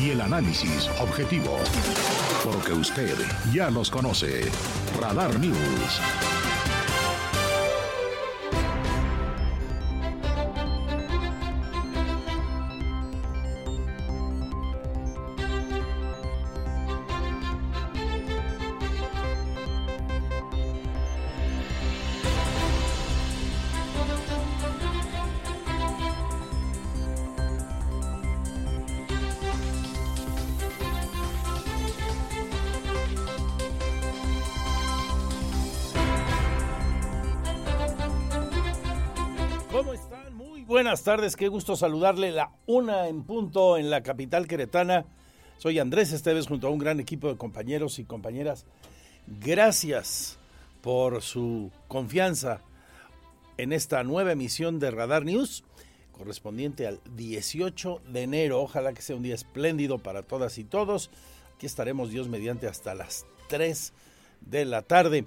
Y el análisis objetivo. Porque usted ya los conoce. Radar News. Buenas tardes, qué gusto saludarle. La una en punto en la capital queretana. Soy Andrés Esteves junto a un gran equipo de compañeros y compañeras. Gracias por su confianza en esta nueva emisión de Radar News, correspondiente al 18 de enero. Ojalá que sea un día espléndido para todas y todos. Aquí estaremos Dios mediante hasta las 3 de la tarde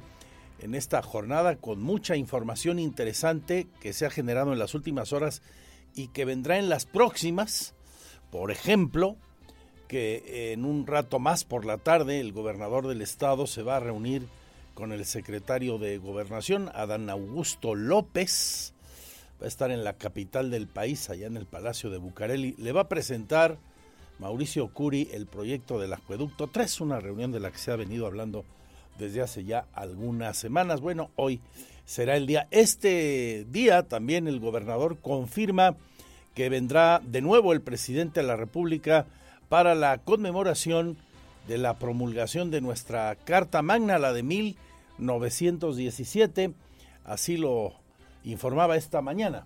en esta jornada con mucha información interesante que se ha generado en las últimas horas y que vendrá en las próximas. Por ejemplo, que en un rato más por la tarde el gobernador del estado se va a reunir con el secretario de gobernación, Adán Augusto López. Va a estar en la capital del país, allá en el Palacio de Bucareli. Le va a presentar Mauricio Curi el proyecto del acueducto 3, una reunión de la que se ha venido hablando desde hace ya algunas semanas. Bueno, hoy será el día. Este día también el gobernador confirma que vendrá de nuevo el presidente de la República para la conmemoración de la promulgación de nuestra Carta Magna, la de 1917. Así lo informaba esta mañana.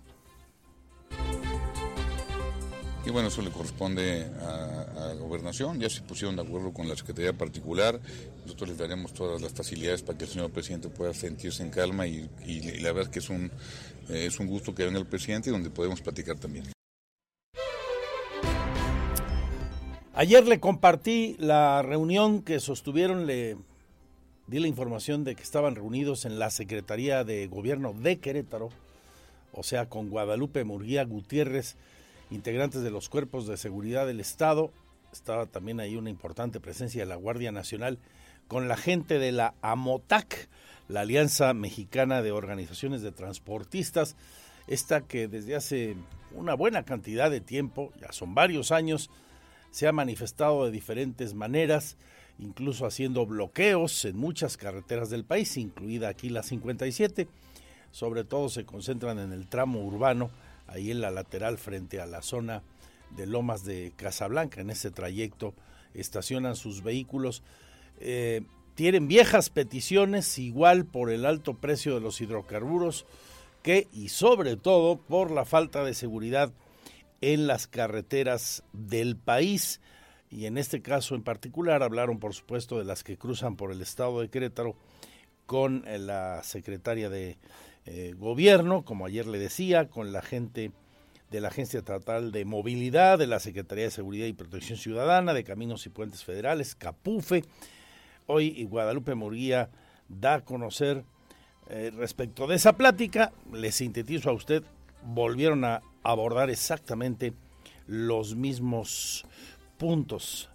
Y bueno, eso le corresponde a, Gobernación. Ya se pusieron de acuerdo con la Secretaría Particular. Nosotros les daremos todas las facilidades para que el señor presidente pueda sentirse en calma y, la verdad es que es un, eh, es un gusto que venga el presidente y donde podemos platicar también. Ayer le compartí la reunión que sostuvieron, le di la información de que estaban reunidos en la Secretaría de Gobierno de Querétaro, o sea, con Guadalupe Murguía Gutiérrez, integrantes de los cuerpos de seguridad del Estado. Estaba también ahí una importante presencia de la Guardia Nacional con la gente de la AMOTAC, la Alianza Mexicana de Organizaciones de Transportistas, esta que desde hace una buena cantidad de tiempo, ya son varios años, se ha manifestado de diferentes maneras, incluso haciendo bloqueos en muchas carreteras del país, incluida aquí la 57. Sobre todo se concentran en el tramo urbano ahí en la lateral frente a la zona de Lomas de Casablanca. En ese trayecto estacionan sus vehículos. Eh, tienen viejas peticiones, igual por el alto precio de los hidrocarburos, que y sobre todo por la falta de seguridad en las carreteras del país. Y en este caso en particular hablaron, por supuesto, de las que cruzan por el estado de Querétaro con eh, la secretaria de eh, gobierno, como ayer le decía, con la gente de la Agencia Estatal de Movilidad, de la Secretaría de Seguridad y Protección Ciudadana, de Caminos y Puentes Federales, CAPUFE. Hoy Guadalupe Murguía da a conocer eh, respecto de esa plática, le sintetizo a usted, volvieron a abordar exactamente los mismos puntos,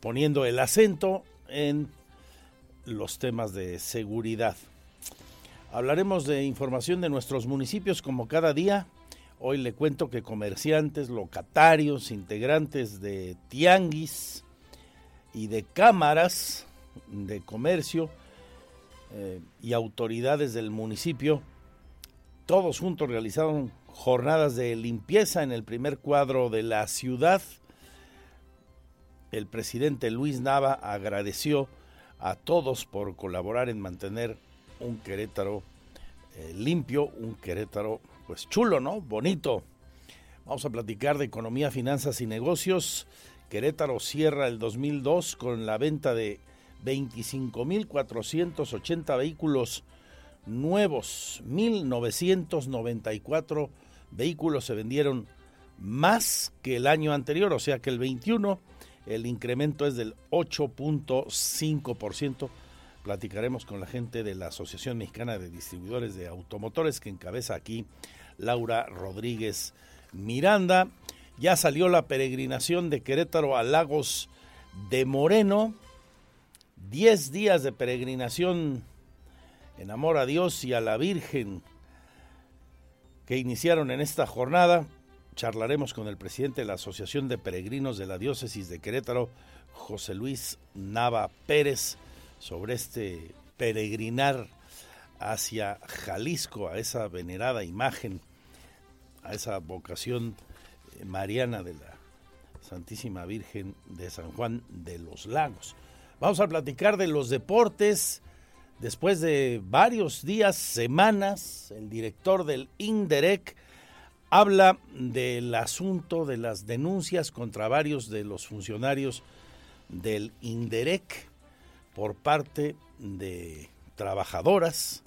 poniendo el acento en los temas de seguridad. Hablaremos de información de nuestros municipios como cada día. Hoy le cuento que comerciantes, locatarios, integrantes de tianguis y de cámaras de comercio eh, y autoridades del municipio, todos juntos realizaron jornadas de limpieza en el primer cuadro de la ciudad. El presidente Luis Nava agradeció a todos por colaborar en mantener un Querétaro eh, limpio, un Querétaro pues chulo, ¿no? Bonito. Vamos a platicar de economía, finanzas y negocios. Querétaro cierra el 2002 con la venta de 25.480 vehículos nuevos, 1.994 vehículos se vendieron más que el año anterior, o sea que el 21 el incremento es del 8.5%. Platicaremos con la gente de la Asociación Mexicana de Distribuidores de Automotores que encabeza aquí Laura Rodríguez Miranda. Ya salió la peregrinación de Querétaro a Lagos de Moreno. Diez días de peregrinación en amor a Dios y a la Virgen que iniciaron en esta jornada charlaremos con el presidente de la Asociación de Peregrinos de la Diócesis de Querétaro, José Luis Nava Pérez, sobre este peregrinar hacia Jalisco, a esa venerada imagen, a esa vocación eh, mariana de la Santísima Virgen de San Juan de los Lagos. Vamos a platicar de los deportes. Después de varios días, semanas, el director del INDEREC, habla del asunto de las denuncias contra varios de los funcionarios del INDEREC por parte de trabajadoras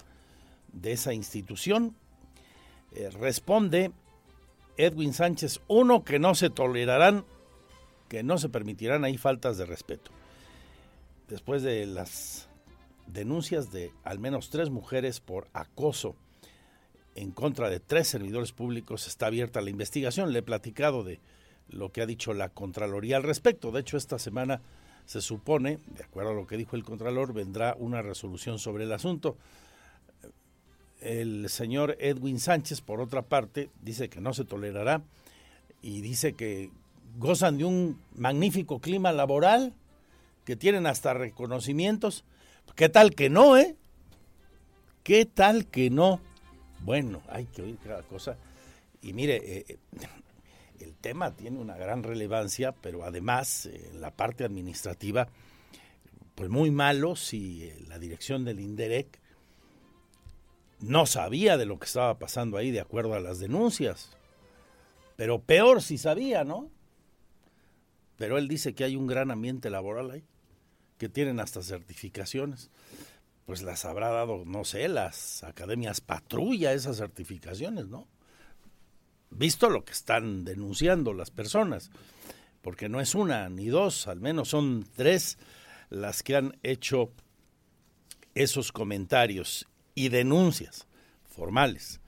de esa institución. Eh, responde Edwin Sánchez, uno, que no se tolerarán, que no se permitirán ahí faltas de respeto. Después de las denuncias de al menos tres mujeres por acoso en contra de tres servidores públicos está abierta la investigación. Le he platicado de lo que ha dicho la Contraloría al respecto. De hecho, esta semana se supone, de acuerdo a lo que dijo el Contralor, vendrá una resolución sobre el asunto. El señor Edwin Sánchez, por otra parte, dice que no se tolerará y dice que gozan de un magnífico clima laboral, que tienen hasta reconocimientos. ¿Qué tal que no, eh? ¿Qué tal que no? Bueno, hay que oír cada cosa. Y mire, eh, eh, el tema tiene una gran relevancia, pero además eh, en la parte administrativa, pues muy malo si la dirección del INDEREC no sabía de lo que estaba pasando ahí de acuerdo a las denuncias. Pero peor si sabía, ¿no? Pero él dice que hay un gran ambiente laboral ahí, que tienen hasta certificaciones pues las habrá dado, no sé, las academias patrulla esas certificaciones, ¿no? Visto lo que están denunciando las personas, porque no es una ni dos, al menos son tres las que han hecho esos comentarios y denuncias formales.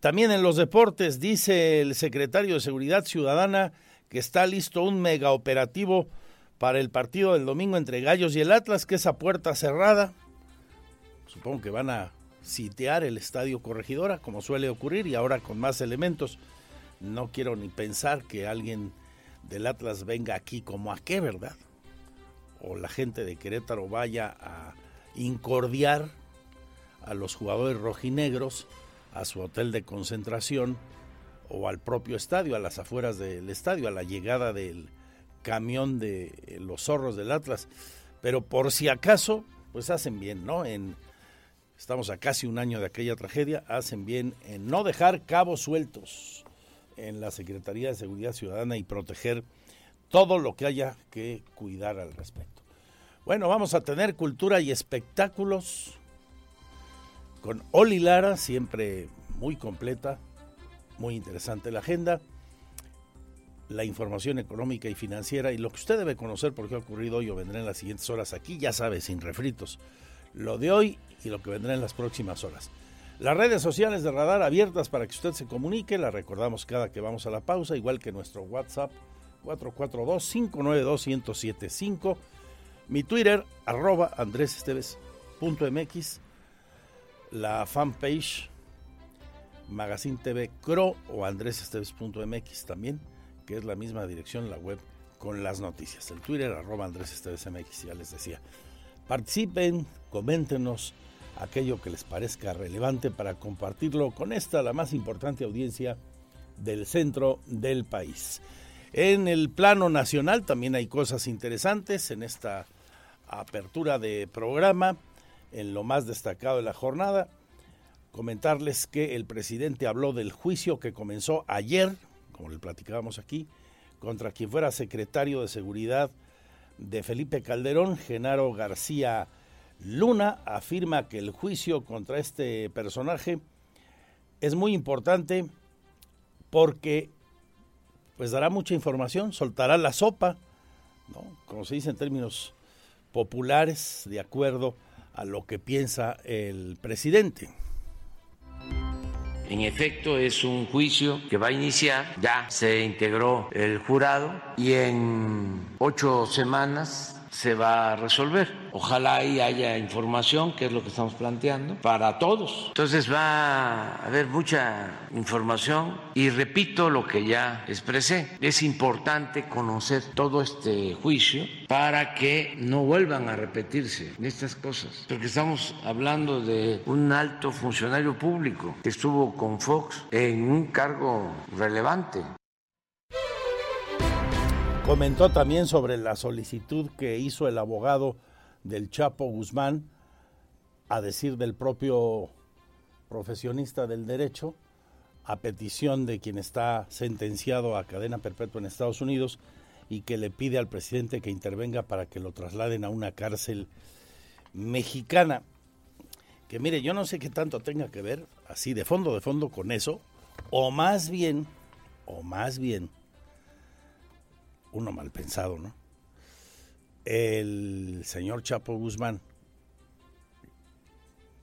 También en los deportes dice el secretario de Seguridad Ciudadana que está listo un mega operativo para el partido del domingo entre Gallos y el Atlas, que es a puerta cerrada, Supongo que van a sitiar el estadio Corregidora, como suele ocurrir, y ahora con más elementos. No quiero ni pensar que alguien del Atlas venga aquí como a qué, ¿verdad? O la gente de Querétaro vaya a incordiar a los jugadores rojinegros a su hotel de concentración o al propio estadio, a las afueras del estadio, a la llegada del camión de los zorros del Atlas. Pero por si acaso, pues hacen bien, ¿no? En estamos a casi un año de aquella tragedia, hacen bien en no dejar cabos sueltos en la Secretaría de Seguridad Ciudadana y proteger todo lo que haya que cuidar al respecto. Bueno, vamos a tener cultura y espectáculos con Oli Lara, siempre muy completa, muy interesante la agenda, la información económica y financiera y lo que usted debe conocer porque ha ocurrido hoy o vendrá en las siguientes horas aquí, ya sabe, sin refritos. Lo de hoy y lo que vendrá en las próximas horas. Las redes sociales de Radar abiertas para que usted se comunique, la recordamos cada que vamos a la pausa, igual que nuestro WhatsApp 442-592-1075, mi Twitter arroba andresesteves.mx, la fanpage Magazine TV Cro o andresesteves.mx también, que es la misma dirección, la web con las noticias. El Twitter arroba andresestevesmx, ya les decía. Participen, coméntenos, aquello que les parezca relevante para compartirlo con esta, la más importante audiencia del centro del país. En el plano nacional también hay cosas interesantes en esta apertura de programa, en lo más destacado de la jornada. Comentarles que el presidente habló del juicio que comenzó ayer, como le platicábamos aquí, contra quien fuera secretario de Seguridad de Felipe Calderón, Genaro García Luna, afirma que el juicio contra este personaje es muy importante porque pues dará mucha información, soltará la sopa, ¿no? como se dice en términos populares, de acuerdo a lo que piensa el presidente. En efecto, es un juicio que va a iniciar, ya se integró el jurado y en ocho semanas se va a resolver. Ojalá ahí haya información, que es lo que estamos planteando, para todos. Entonces va a haber mucha información y repito lo que ya expresé. Es importante conocer todo este juicio para que no vuelvan a repetirse estas cosas. Porque estamos hablando de un alto funcionario público que estuvo con Fox en un cargo relevante Comentó también sobre la solicitud que hizo el abogado del Chapo Guzmán, a decir del propio profesionista del derecho, a petición de quien está sentenciado a cadena perpetua en Estados Unidos y que le pide al presidente que intervenga para que lo trasladen a una cárcel mexicana. Que mire, yo no sé qué tanto tenga que ver, así de fondo, de fondo con eso, o más bien, o más bien, uno mal pensado, ¿no? El señor Chapo Guzmán,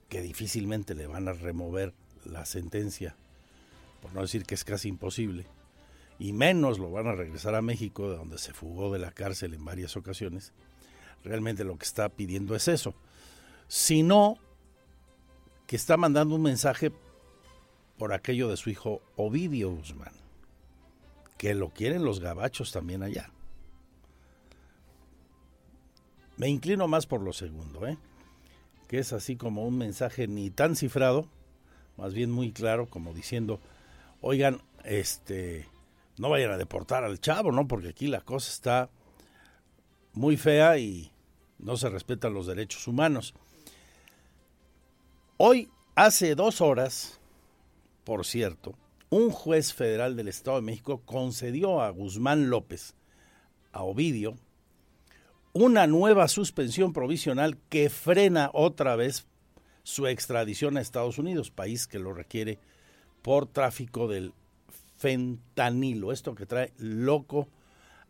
que difícilmente le van a remover la sentencia, por no decir que es casi imposible, y menos lo van a regresar a México, de donde se fugó de la cárcel en varias ocasiones, realmente lo que está pidiendo es eso. Sino que está mandando un mensaje por aquello de su hijo Ovidio Guzmán que lo quieren los gabachos también allá. Me inclino más por lo segundo, ¿eh? que es así como un mensaje ni tan cifrado, más bien muy claro, como diciendo, oigan, este, no vayan a deportar al chavo, ¿no? Porque aquí la cosa está muy fea y no se respetan los derechos humanos. Hoy, hace dos horas, por cierto, un juez federal del Estado de México concedió a Guzmán López, a Ovidio, una nueva suspensión provisional que frena otra vez su extradición a Estados Unidos, país que lo requiere por tráfico del fentanilo, esto que trae loco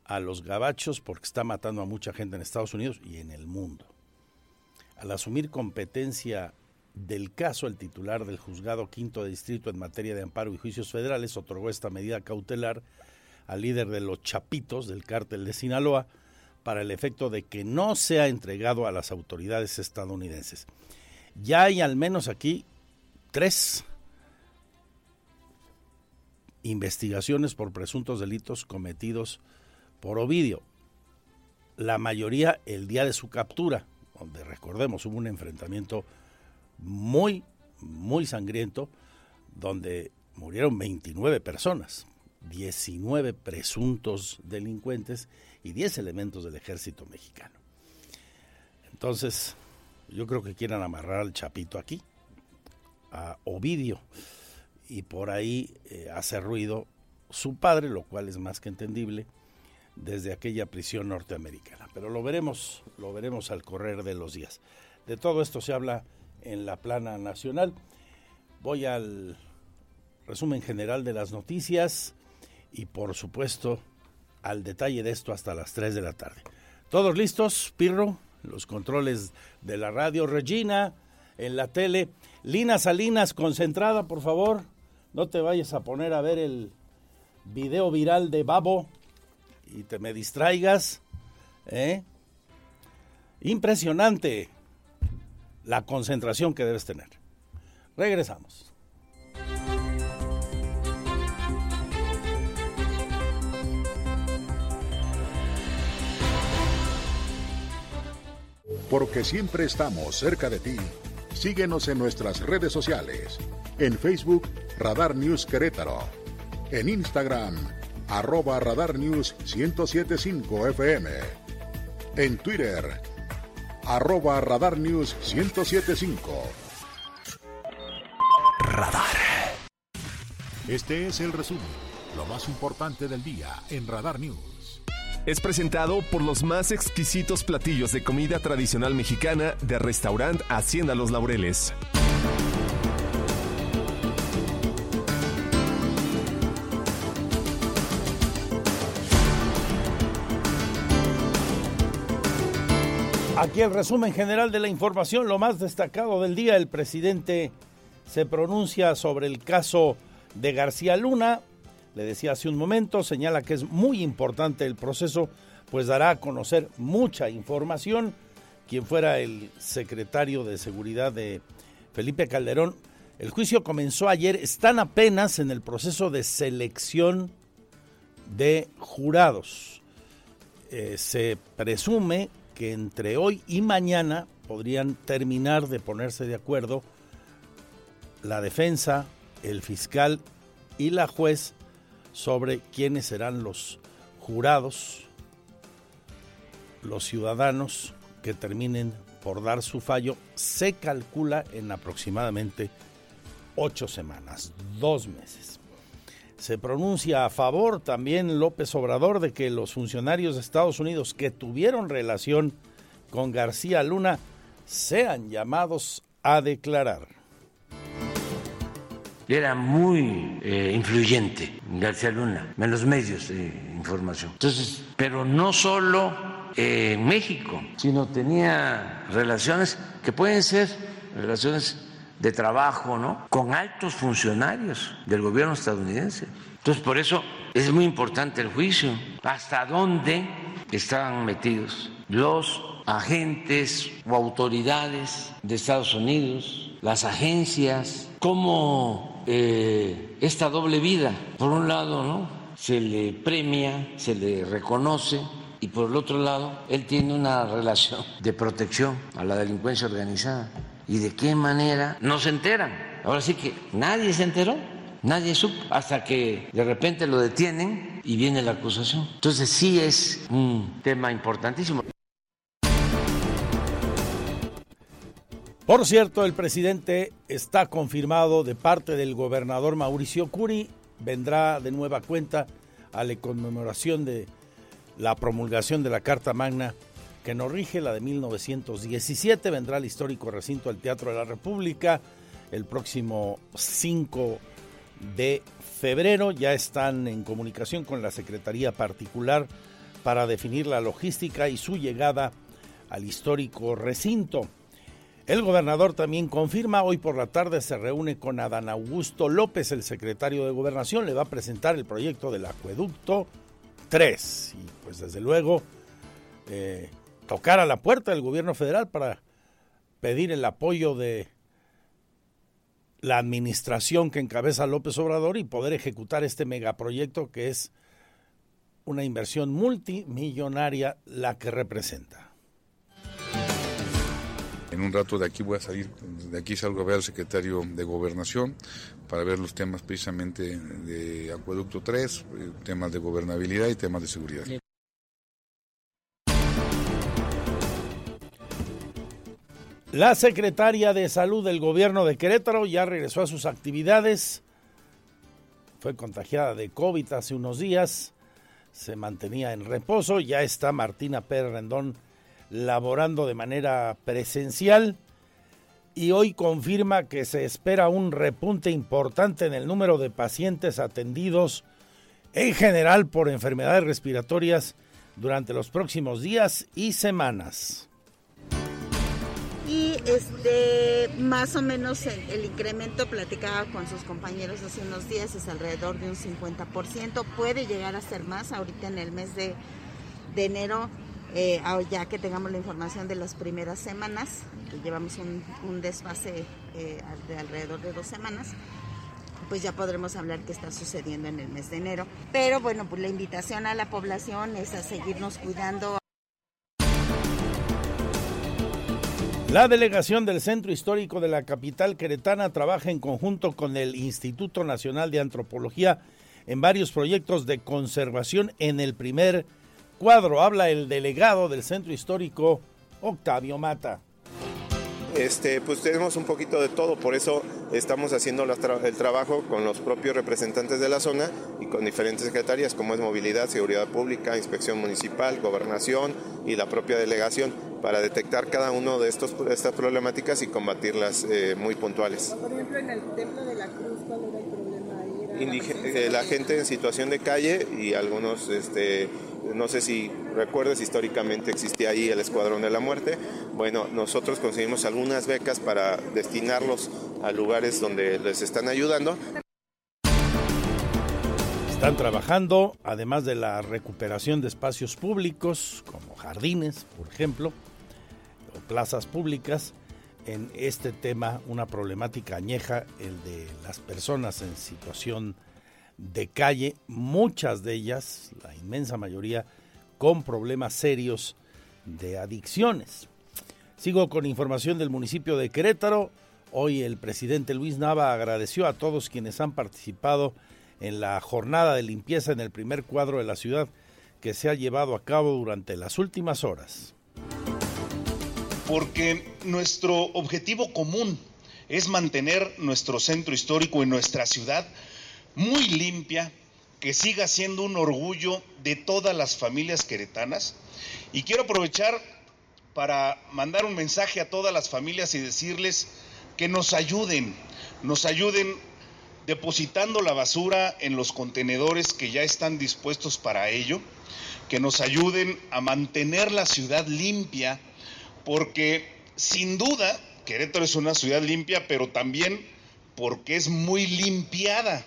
a los gabachos porque está matando a mucha gente en Estados Unidos y en el mundo. Al asumir competencia del caso, el titular del juzgado quinto de distrito en materia de amparo y juicios federales otorgó esta medida cautelar al líder de los Chapitos del cártel de Sinaloa para el efecto de que no sea entregado a las autoridades estadounidenses. Ya hay al menos aquí tres investigaciones por presuntos delitos cometidos por Ovidio. La mayoría el día de su captura, donde recordemos hubo un enfrentamiento muy, muy sangriento, donde murieron 29 personas, 19 presuntos delincuentes y 10 elementos del ejército mexicano. Entonces, yo creo que quieran amarrar al Chapito aquí, a Ovidio, y por ahí eh, hace ruido su padre, lo cual es más que entendible, desde aquella prisión norteamericana. Pero lo veremos, lo veremos al correr de los días. De todo esto se habla en la plana nacional. Voy al resumen general de las noticias y por supuesto al detalle de esto hasta las 3 de la tarde. ¿Todos listos, Pirro? Los controles de la radio, Regina, en la tele. Lina Salinas, concentrada, por favor. No te vayas a poner a ver el video viral de Babo y te me distraigas. ¿eh? Impresionante la concentración que debes tener. Regresamos. Porque siempre estamos cerca de ti. Síguenos en nuestras redes sociales. En Facebook, Radar News Querétaro. En Instagram, arroba Radar News 1075 FM. En Twitter, arroba Radar News 1075. Radar. Este es el resumen, lo más importante del día en Radar News. es presentado por los más exquisitos platillos de comida tradicional mexicana de restaurant Hacienda Los Laureles. Aquí el resumen general de la información, lo más destacado del día, el presidente se pronuncia sobre el caso de García Luna, le decía hace un momento, señala que es muy importante el proceso, pues dará a conocer mucha información. Quien fuera el secretario de Seguridad de Felipe Calderón, el juicio comenzó ayer, están apenas en el proceso de selección de jurados. Eh, se presume que entre hoy y mañana podrían terminar de ponerse de acuerdo la defensa, el fiscal y la juez sobre quiénes serán los jurados, los ciudadanos que terminen por dar su fallo, se calcula en aproximadamente ocho semanas, dos meses. Se pronuncia a favor también López Obrador de que los funcionarios de Estados Unidos que tuvieron relación con García Luna sean llamados a declarar. Era muy eh, influyente García Luna en los medios de información. Entonces, pero no solo en México, sino tenía relaciones que pueden ser relaciones de trabajo, ¿no? Con altos funcionarios del gobierno estadounidense. Entonces, por eso es muy importante el juicio. ¿Hasta dónde estaban metidos los agentes o autoridades de Estados Unidos, las agencias? ¿Cómo eh, esta doble vida? Por un lado, ¿no? Se le premia, se le reconoce y por el otro lado, él tiene una relación de protección a la delincuencia organizada y de qué manera no se enteran. Ahora sí que nadie se enteró, nadie supo, hasta que de repente lo detienen y viene la acusación. Entonces sí es un tema importantísimo. Por cierto, el presidente está confirmado de parte del gobernador Mauricio Curi, vendrá de nueva cuenta a la conmemoración de la promulgación de la Carta Magna que nos rige, la de 1917. Vendrá al histórico recinto del Teatro de la República el próximo 5 de febrero. Ya están en comunicación con la Secretaría Particular para definir la logística y su llegada al histórico recinto. El gobernador también confirma, hoy por la tarde se reúne con Adán Augusto López, el secretario de Gobernación, le va a presentar el proyecto del acueducto 3. Y pues desde luego eh, tocar a la puerta del gobierno federal para pedir el apoyo de la administración que encabeza López Obrador y poder ejecutar este megaproyecto que es una inversión multimillonaria la que representa. En un rato de aquí voy a salir, de aquí salgo a ver al secretario de Gobernación para ver los temas precisamente de Acueducto 3, eh, temas de gobernabilidad y temas de seguridad. La secretaria de Salud del gobierno de Querétaro ya regresó a sus actividades. Fue contagiada de COVID hace unos días. Se mantenía en reposo. Ya está Martina Pérez Rendón laborando de manera presencial. Y hoy confirma que se espera un repunte importante en el número de pacientes atendidos en general por enfermedades respiratorias durante los próximos días y semanas este más o menos el, incremento platicaba con sus compañeros hace unos días es alrededor de un 50%, puede llegar a ser más ahorita en el mes de, enero, eh, ya que tengamos la información de las primeras semanas, que llevamos un, desfase eh, de alrededor de dos semanas pues ya podremos hablar qué está sucediendo en el mes de enero. Pero bueno, pues la invitación a la población es a seguirnos cuidando. La delegación del Centro Histórico de la capital queretana trabaja en conjunto con el Instituto Nacional de Antropología en varios proyectos de conservación en el primer cuadro. Habla el delegado del Centro Histórico, Octavio Mata. Este, pues tenemos un poquito de todo, por eso estamos haciendo el trabajo con los propios representantes de la zona y con diferentes secretarías como es movilidad, seguridad pública, inspección municipal, gobernación y la propia delegación para detectar cada uno de estos, estas problemáticas y combatirlas eh, muy puntuales. Por ejemplo, en el Templo de la Cruz, ¿cuál era el problema ahí? Eh, la gente en situación de calle y algunos este, no sé si recuerdes, históricamente existía ahí el Escuadrón de la Muerte. Bueno, nosotros conseguimos algunas becas para destinarlos a lugares donde les están ayudando. Están trabajando, además de la recuperación de espacios públicos, como jardines, por ejemplo, o plazas públicas, en este tema, una problemática añeja, el de las personas en situación de calle, muchas de ellas, la inmensa mayoría, con problemas serios de adicciones. Sigo con información del municipio de Querétaro. Hoy el presidente Luis Nava agradeció a todos quienes han participado en la jornada de limpieza en el primer cuadro de la ciudad que se ha llevado a cabo durante las últimas horas. Porque nuestro objetivo común es mantener nuestro centro histórico y nuestra ciudad muy limpia, que siga siendo un orgullo de todas las familias queretanas. Y quiero aprovechar para mandar un mensaje a todas las familias y decirles que nos ayuden, nos ayuden depositando la basura en los contenedores que ya están dispuestos para ello, que nos ayuden a mantener la ciudad limpia, porque sin duda Querétaro es una ciudad limpia, pero también porque es muy limpiada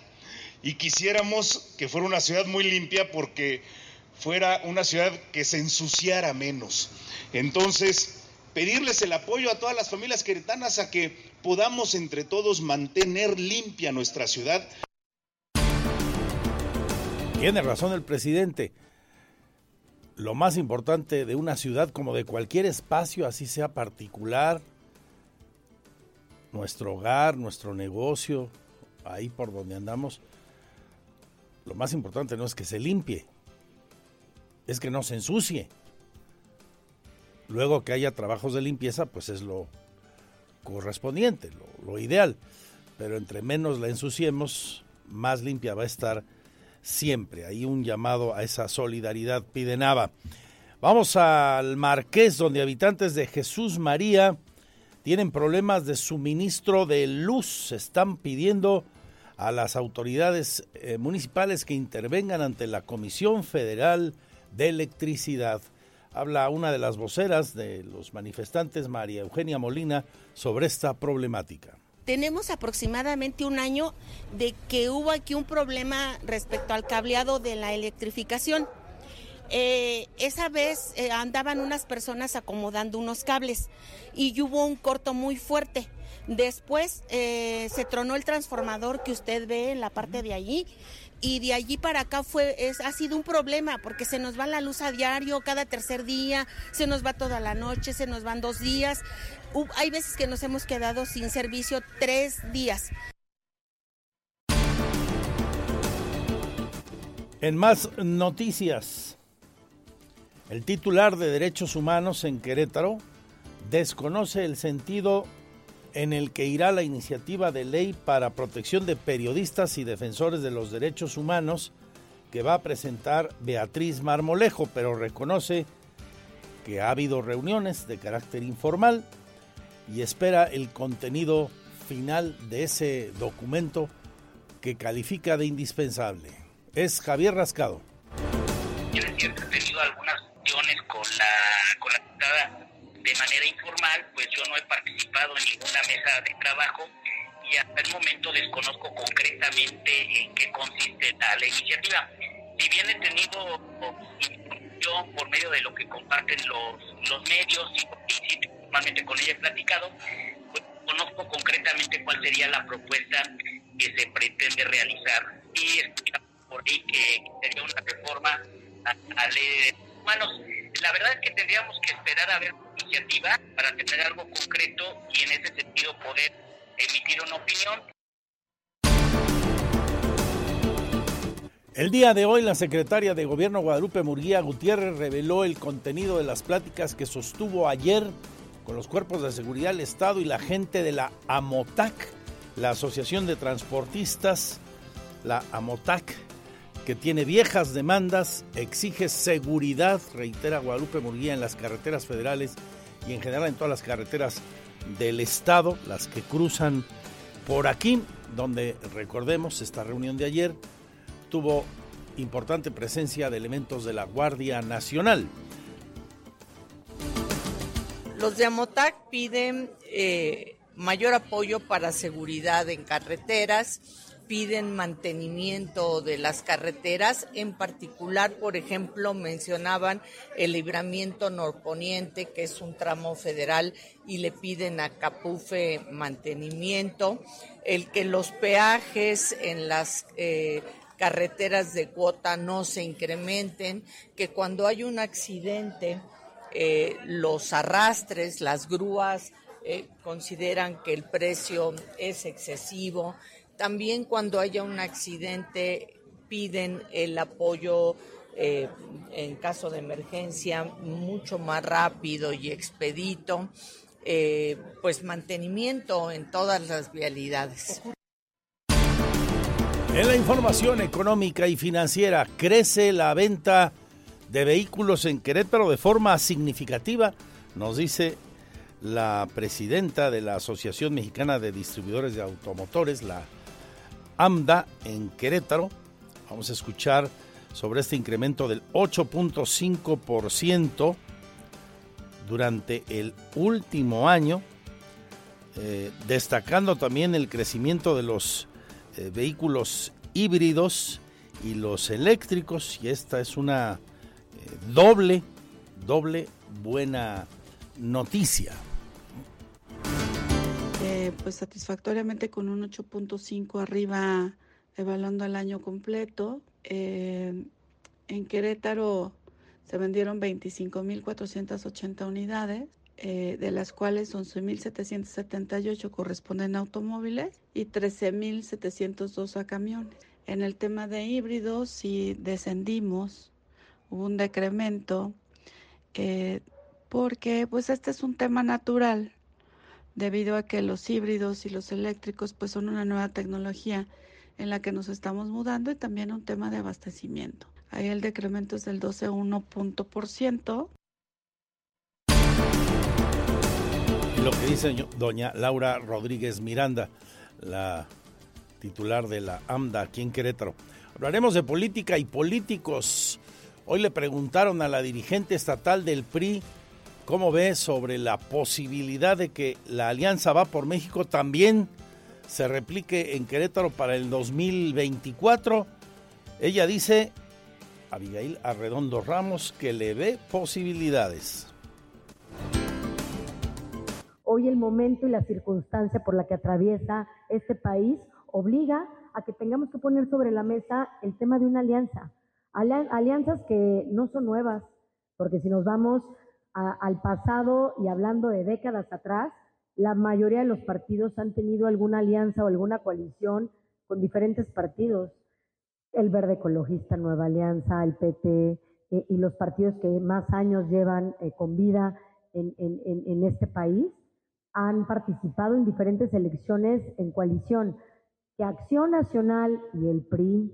y quisiéramos que fuera una ciudad muy limpia porque fuera una ciudad que se ensuciara menos. Entonces, pedirles el apoyo a todas las familias queretanas a que podamos entre todos mantener limpia nuestra ciudad. Tiene razón el presidente. Lo más importante de una ciudad como de cualquier espacio, así sea particular, nuestro hogar, nuestro negocio, ahí por donde andamos, lo más importante no es que se limpie, es que no se ensucie. Luego que haya trabajos de limpieza, pues es lo correspondiente, lo, ideal. Pero entre menos la ensuciemos, más limpia va a estar siempre. Hay un llamado a esa solidaridad, pide Nava. Vamos al Marqués, donde habitantes de Jesús María tienen problemas de suministro de luz. Están pidiendo a las autoridades eh, municipales que intervengan ante la Comisión Federal de Electricidad. Habla una de las voceras de los manifestantes, María Eugenia Molina, sobre esta problemática. Tenemos aproximadamente un año de que hubo aquí un problema respecto al cableado de la electrificación. Eh, esa vez eh, andaban unas personas acomodando unos cables y hubo un corto muy fuerte. Después eh, se tronó el transformador que usted ve en la parte de allí y de allí para acá fue es, ha sido un problema porque se nos va la luz a diario cada tercer día, se nos va toda la noche, se nos van dos días. hay veces que nos hemos quedado sin servicio tres días. En más noticias, el titular de Derechos Humanos en Querétaro desconoce el sentido en el que irá la iniciativa de ley para protección de periodistas y defensores de los derechos humanos que va a presentar Beatriz Marmolejo, pero reconoce que ha habido reuniones de carácter informal y espera el contenido final de ese documento que califica de indispensable. Es Javier Rascado. Yo he tenido algunas reuniones con la, de manera informal, pues yo no he participado en ninguna mesa de trabajo y hasta el momento desconozco concretamente en qué consiste la, iniciativa. Si bien he tenido yo por medio de lo que comparten los, los medios y normalmente con ella he platicado, pues conozco concretamente cuál sería la propuesta que se pretende realizar y por ahí que sería una reforma a la ley humanos. La verdad es que tendríamos que esperar a ver para tener algo concreto y en ese sentido poder emitir una opinión. El día de hoy la secretaria de Gobierno Guadalupe Murguía Gutiérrez reveló el contenido de las pláticas que sostuvo ayer con los cuerpos de seguridad del Estado y la gente de la AMOTAC, la Asociación de Transportistas, la AMOTAC, que tiene viejas demandas, exige seguridad, reitera Guadalupe Murguía, en las carreteras federales y en general en todas las carreteras del Estado, las que cruzan por aquí, donde recordemos esta reunión de ayer tuvo importante presencia de elementos de la Guardia Nacional. Los de Amotac piden eh, mayor apoyo para seguridad en carreteras, piden mantenimiento de las carreteras, en particular, por ejemplo, mencionaban el libramiento norponiente, que es un tramo federal, y le piden a Capufe mantenimiento, el que los peajes en las eh, carreteras de cuota no se incrementen, que cuando hay un accidente, eh, los arrastres, las grúas eh, consideran que el precio es excesivo. También cuando haya un accidente piden el apoyo eh, en caso de emergencia mucho más rápido y expedito, pues mantenimiento en todas las vialidades. En la información económica y financiera crece la venta de vehículos en Querétaro de forma significativa, nos dice la presidenta de la Asociación Mexicana de Distribuidores de Automotores, la AMDA, en Querétaro. Vamos a escuchar sobre este incremento del 8.5% durante el último año, eh, destacando también el crecimiento de los eh, vehículos híbridos y los eléctricos, y esta es una doble, doble buena noticia. Eh, pues satisfactoriamente con un 8.5 arriba evaluando el año completo. Eh, en Querétaro se vendieron 25.480 unidades, eh, de las cuales 11.778 corresponden a automóviles y 13.702 a camiones. En el tema de híbridos, si descendimos hubo un decremento, porque pues este es un tema natural, debido a que los híbridos y los eléctricos pues son una nueva tecnología en la que nos estamos mudando y también un tema de abastecimiento. Ahí el decremento es del 12,1 punto por ciento. Y lo que dice doña Laura Rodríguez Miranda, la titular de la AMDA aquí en Querétaro. Hablaremos de política y políticos. Hoy le preguntaron a la dirigente estatal del PRI cómo ve sobre la posibilidad de que la Alianza Va por México también se replique en Querétaro para el 2024. Ella dice, Abigail Arredondo Ramos, que le ve posibilidades. Hoy el momento y la circunstancia por la que atraviesa este país obliga a que tengamos que poner sobre la mesa el tema de una alianza alianzas que no son nuevas, porque si nos vamos al pasado y hablando de décadas atrás, la mayoría de los partidos han tenido alguna alianza o alguna coalición con diferentes partidos. El Verde Ecologista, Nueva Alianza, el PT eh, y los partidos que más años llevan eh, con vida en, en este país han participado en diferentes elecciones en coalición. Que Acción Nacional y el PRI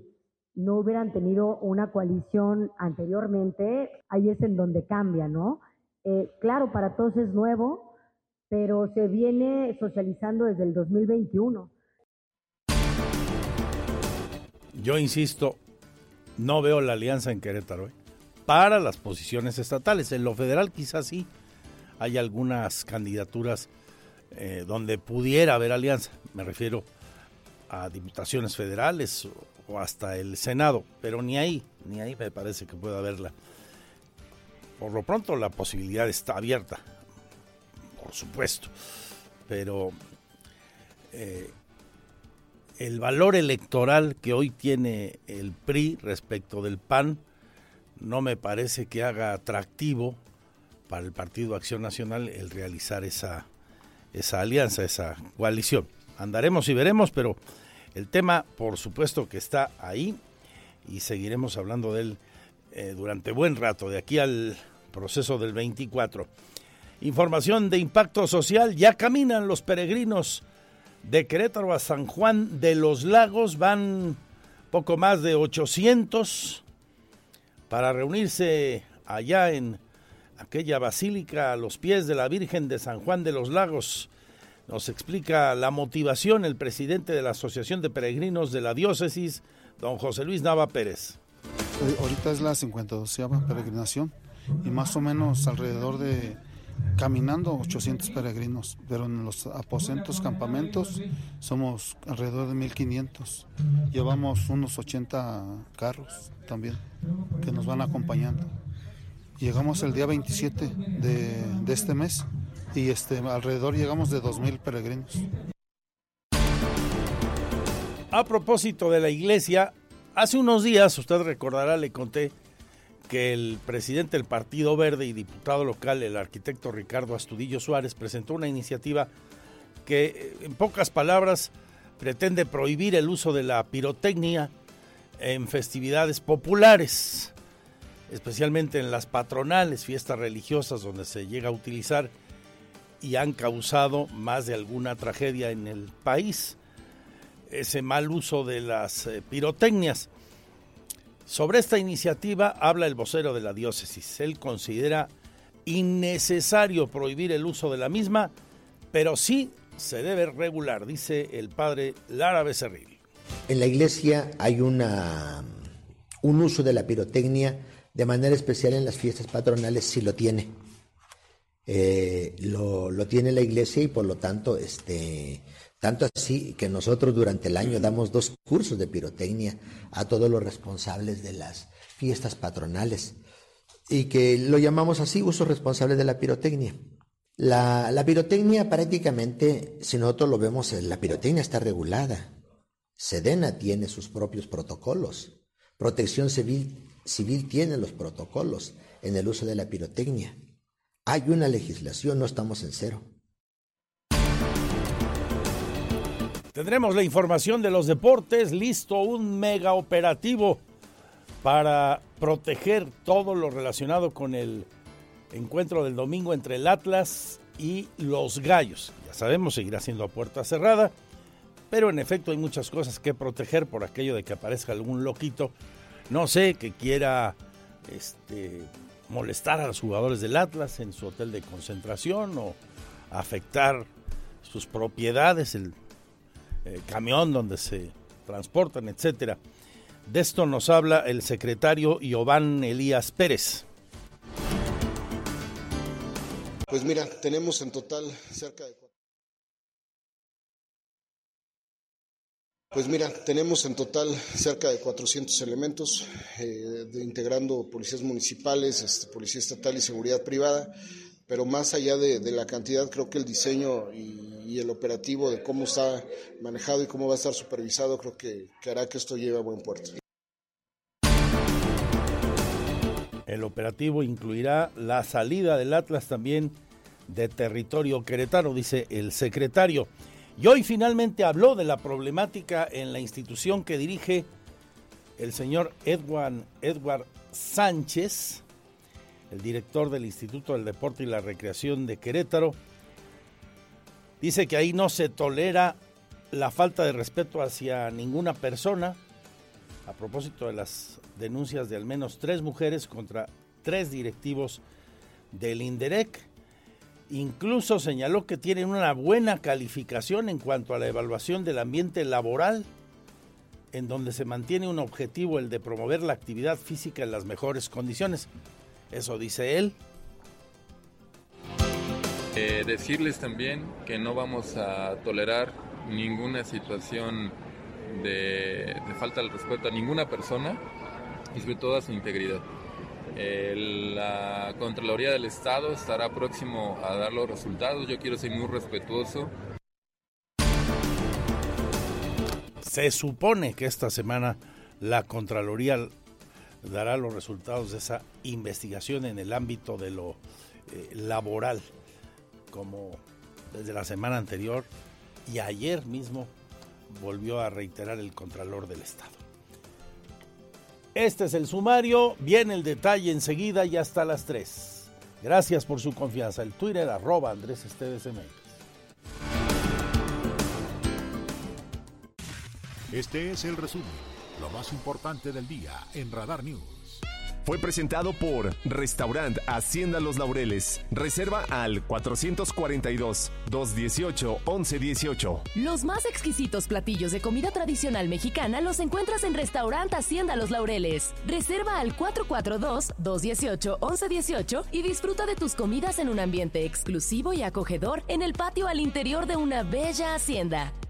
no hubieran tenido una coalición anteriormente, ahí es en donde cambia, ¿no? Eh, claro, para todos es nuevo, pero se viene socializando desde el 2021. Yo insisto, no veo la alianza en Querétaro ¿eh? para las posiciones estatales. En lo federal quizás sí hay algunas candidaturas eh, donde pudiera haber alianza. Me refiero a diputaciones federales o hasta el Senado, pero ni ahí, ni ahí me parece que pueda haberla. Por lo pronto la posibilidad está abierta, por supuesto, pero eh, el valor electoral que hoy tiene el PRI respecto del PAN no me parece que haga atractivo para el Partido Acción Nacional el realizar esa, esa alianza, esa coalición. Andaremos y veremos, pero el tema, por supuesto, que está ahí y seguiremos hablando de él eh, durante buen rato, de aquí al proceso del 24. Información de impacto social, ya caminan los peregrinos de Querétaro a San Juan de los Lagos, van poco más de 800 para reunirse allá en aquella basílica a los pies de la Virgen de San Juan de los Lagos. Nos explica la motivación el presidente de la Asociación de Peregrinos de la Diócesis, don José Luis Nava Pérez. Ahorita es la 52 peregrinación y más o menos alrededor de caminando 800 peregrinos, pero en los aposentos, campamentos, somos alrededor de 1500. Llevamos unos 80 carros también que nos van acompañando. Llegamos el día 27 de, de este mes y este, alrededor llegamos de 2.000 peregrinos. A propósito de la iglesia, hace unos días, usted recordará, le conté que el presidente del Partido Verde y diputado local, el arquitecto Ricardo Astudillo Suárez, presentó una iniciativa que, en pocas palabras, pretende prohibir el uso de la pirotecnia en festividades populares, especialmente en las patronales, fiestas religiosas donde se llega a utilizar y han causado más de alguna tragedia en el país. Ese mal uso de las eh, pirotecnias. Sobre esta iniciativa habla el vocero de la diócesis. Él considera innecesario prohibir el uso de la misma, pero sí se debe regular, dice el padre Lara Becerril. En la iglesia hay una, un uso de la pirotecnia de manera especial en las fiestas patronales, si lo tiene. Eh, lo, lo, tiene la iglesia y por lo tanto, este, tanto así que nosotros durante el año damos dos cursos de pirotecnia a todos los responsables de las fiestas patronales y que lo llamamos así, uso responsable de la pirotecnia. La, pirotecnia prácticamente, si nosotros lo vemos, la pirotecnia está regulada. Sedena tiene sus propios protocolos. Protección civil, civil tiene los protocolos en el uso de la pirotecnia. Hay una legislación, no estamos en cero. Tendremos la información de los deportes, listo un mega operativo para proteger todo lo relacionado con el encuentro del domingo entre el Atlas y los Gallos. Ya sabemos, seguirá siendo a puerta cerrada, pero en efecto hay muchas cosas que proteger por aquello de que aparezca algún loquito, no sé, que quiera este, molestar a los jugadores del Atlas en su hotel de concentración o afectar sus propiedades, el, el camión donde se transportan, etcétera. De esto nos habla el secretario Giovanni Elías Pérez. Pues mira, tenemos en total cerca de Pues mira, tenemos en total cerca de 400 elementos, eh, integrando policías municipales, este, policía estatal y seguridad privada, pero más allá de, de la cantidad, creo que el diseño y, y, el operativo de cómo está manejado y cómo va a estar supervisado, creo que, hará que esto llegue a buen puerto. El operativo incluirá la salida del Atlas también de territorio queretano, dice el secretario. Y hoy finalmente habló de la problemática en la institución que dirige el señor Edward, Edward Sánchez, el director del Instituto del Deporte y la Recreación de Querétaro. Dice que ahí no se tolera la falta de respeto hacia ninguna persona, a propósito de las denuncias de al menos tres mujeres contra tres directivos del INDEREC. Incluso señaló que tienen una buena calificación en cuanto a la evaluación del ambiente laboral, en donde se mantiene un objetivo, el de promover la actividad física en las mejores condiciones. Eso dice él. Eh, decirles también que no vamos a tolerar ninguna situación de, falta de respeto a ninguna persona y sobre todo a su integridad. La Contraloría del Estado estará próximo a dar los resultados. Yo quiero ser muy respetuoso. Se supone que esta semana la Contraloría dará los resultados de esa investigación en el ámbito de lo eh, laboral, como desde la semana anterior y ayer mismo volvió a reiterar el Contralor del Estado. Este es el sumario, viene el detalle enseguida y hasta las 3. Gracias por su confianza. El Twitter arroba Andrés Esteves. Este es el resumen, lo más importante del día en Radar News. Fue presentado por Restaurant Hacienda Los Laureles. Reserva al 442-218-1118. Los más exquisitos platillos de comida tradicional mexicana los encuentras en Restaurant Hacienda Los Laureles. Reserva al 442-218-1118 y disfruta de tus comidas en un ambiente exclusivo y acogedor en el patio al interior de una bella hacienda.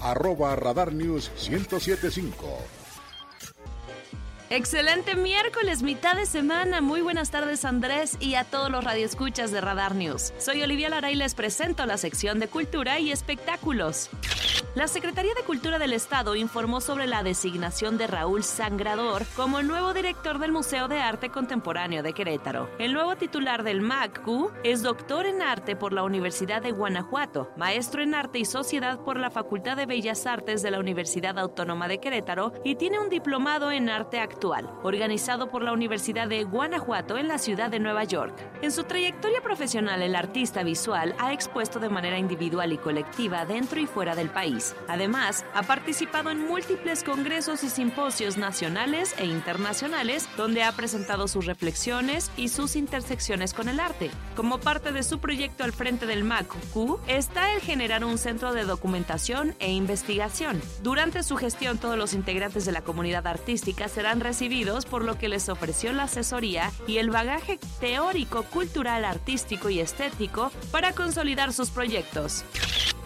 arroba Radar News 1075. Excelente miércoles, mitad de semana. Muy buenas tardes Andrés y a todos los radioescuchas de Radar News. Soy Olivia Lara y les presento la sección de Cultura y Espectáculos. La Secretaría de Cultura del Estado informó sobre la designación de Raúl Sangrador como nuevo director del Museo de Arte Contemporáneo de Querétaro. El nuevo titular del MACU es doctor en arte por la Universidad de Guanajuato, maestro en arte y sociedad por la Facultad de Bellas Artes de la Universidad Autónoma de Querétaro y tiene un diplomado en arte actual, organizado por la Universidad de Guanajuato en la ciudad de Nueva York. En su trayectoria profesional, el artista visual ha expuesto de manera individual y colectiva dentro y fuera del país Además, ha participado en múltiples congresos y simposios nacionales e internacionales donde ha presentado sus reflexiones y sus intersecciones con el arte. Como parte de su proyecto al frente del MACQ está el generar un centro de documentación e investigación. Durante su gestión todos los integrantes de la comunidad artística serán recibidos por lo que les ofreció la asesoría y el bagaje teórico, cultural, artístico y estético para consolidar sus proyectos.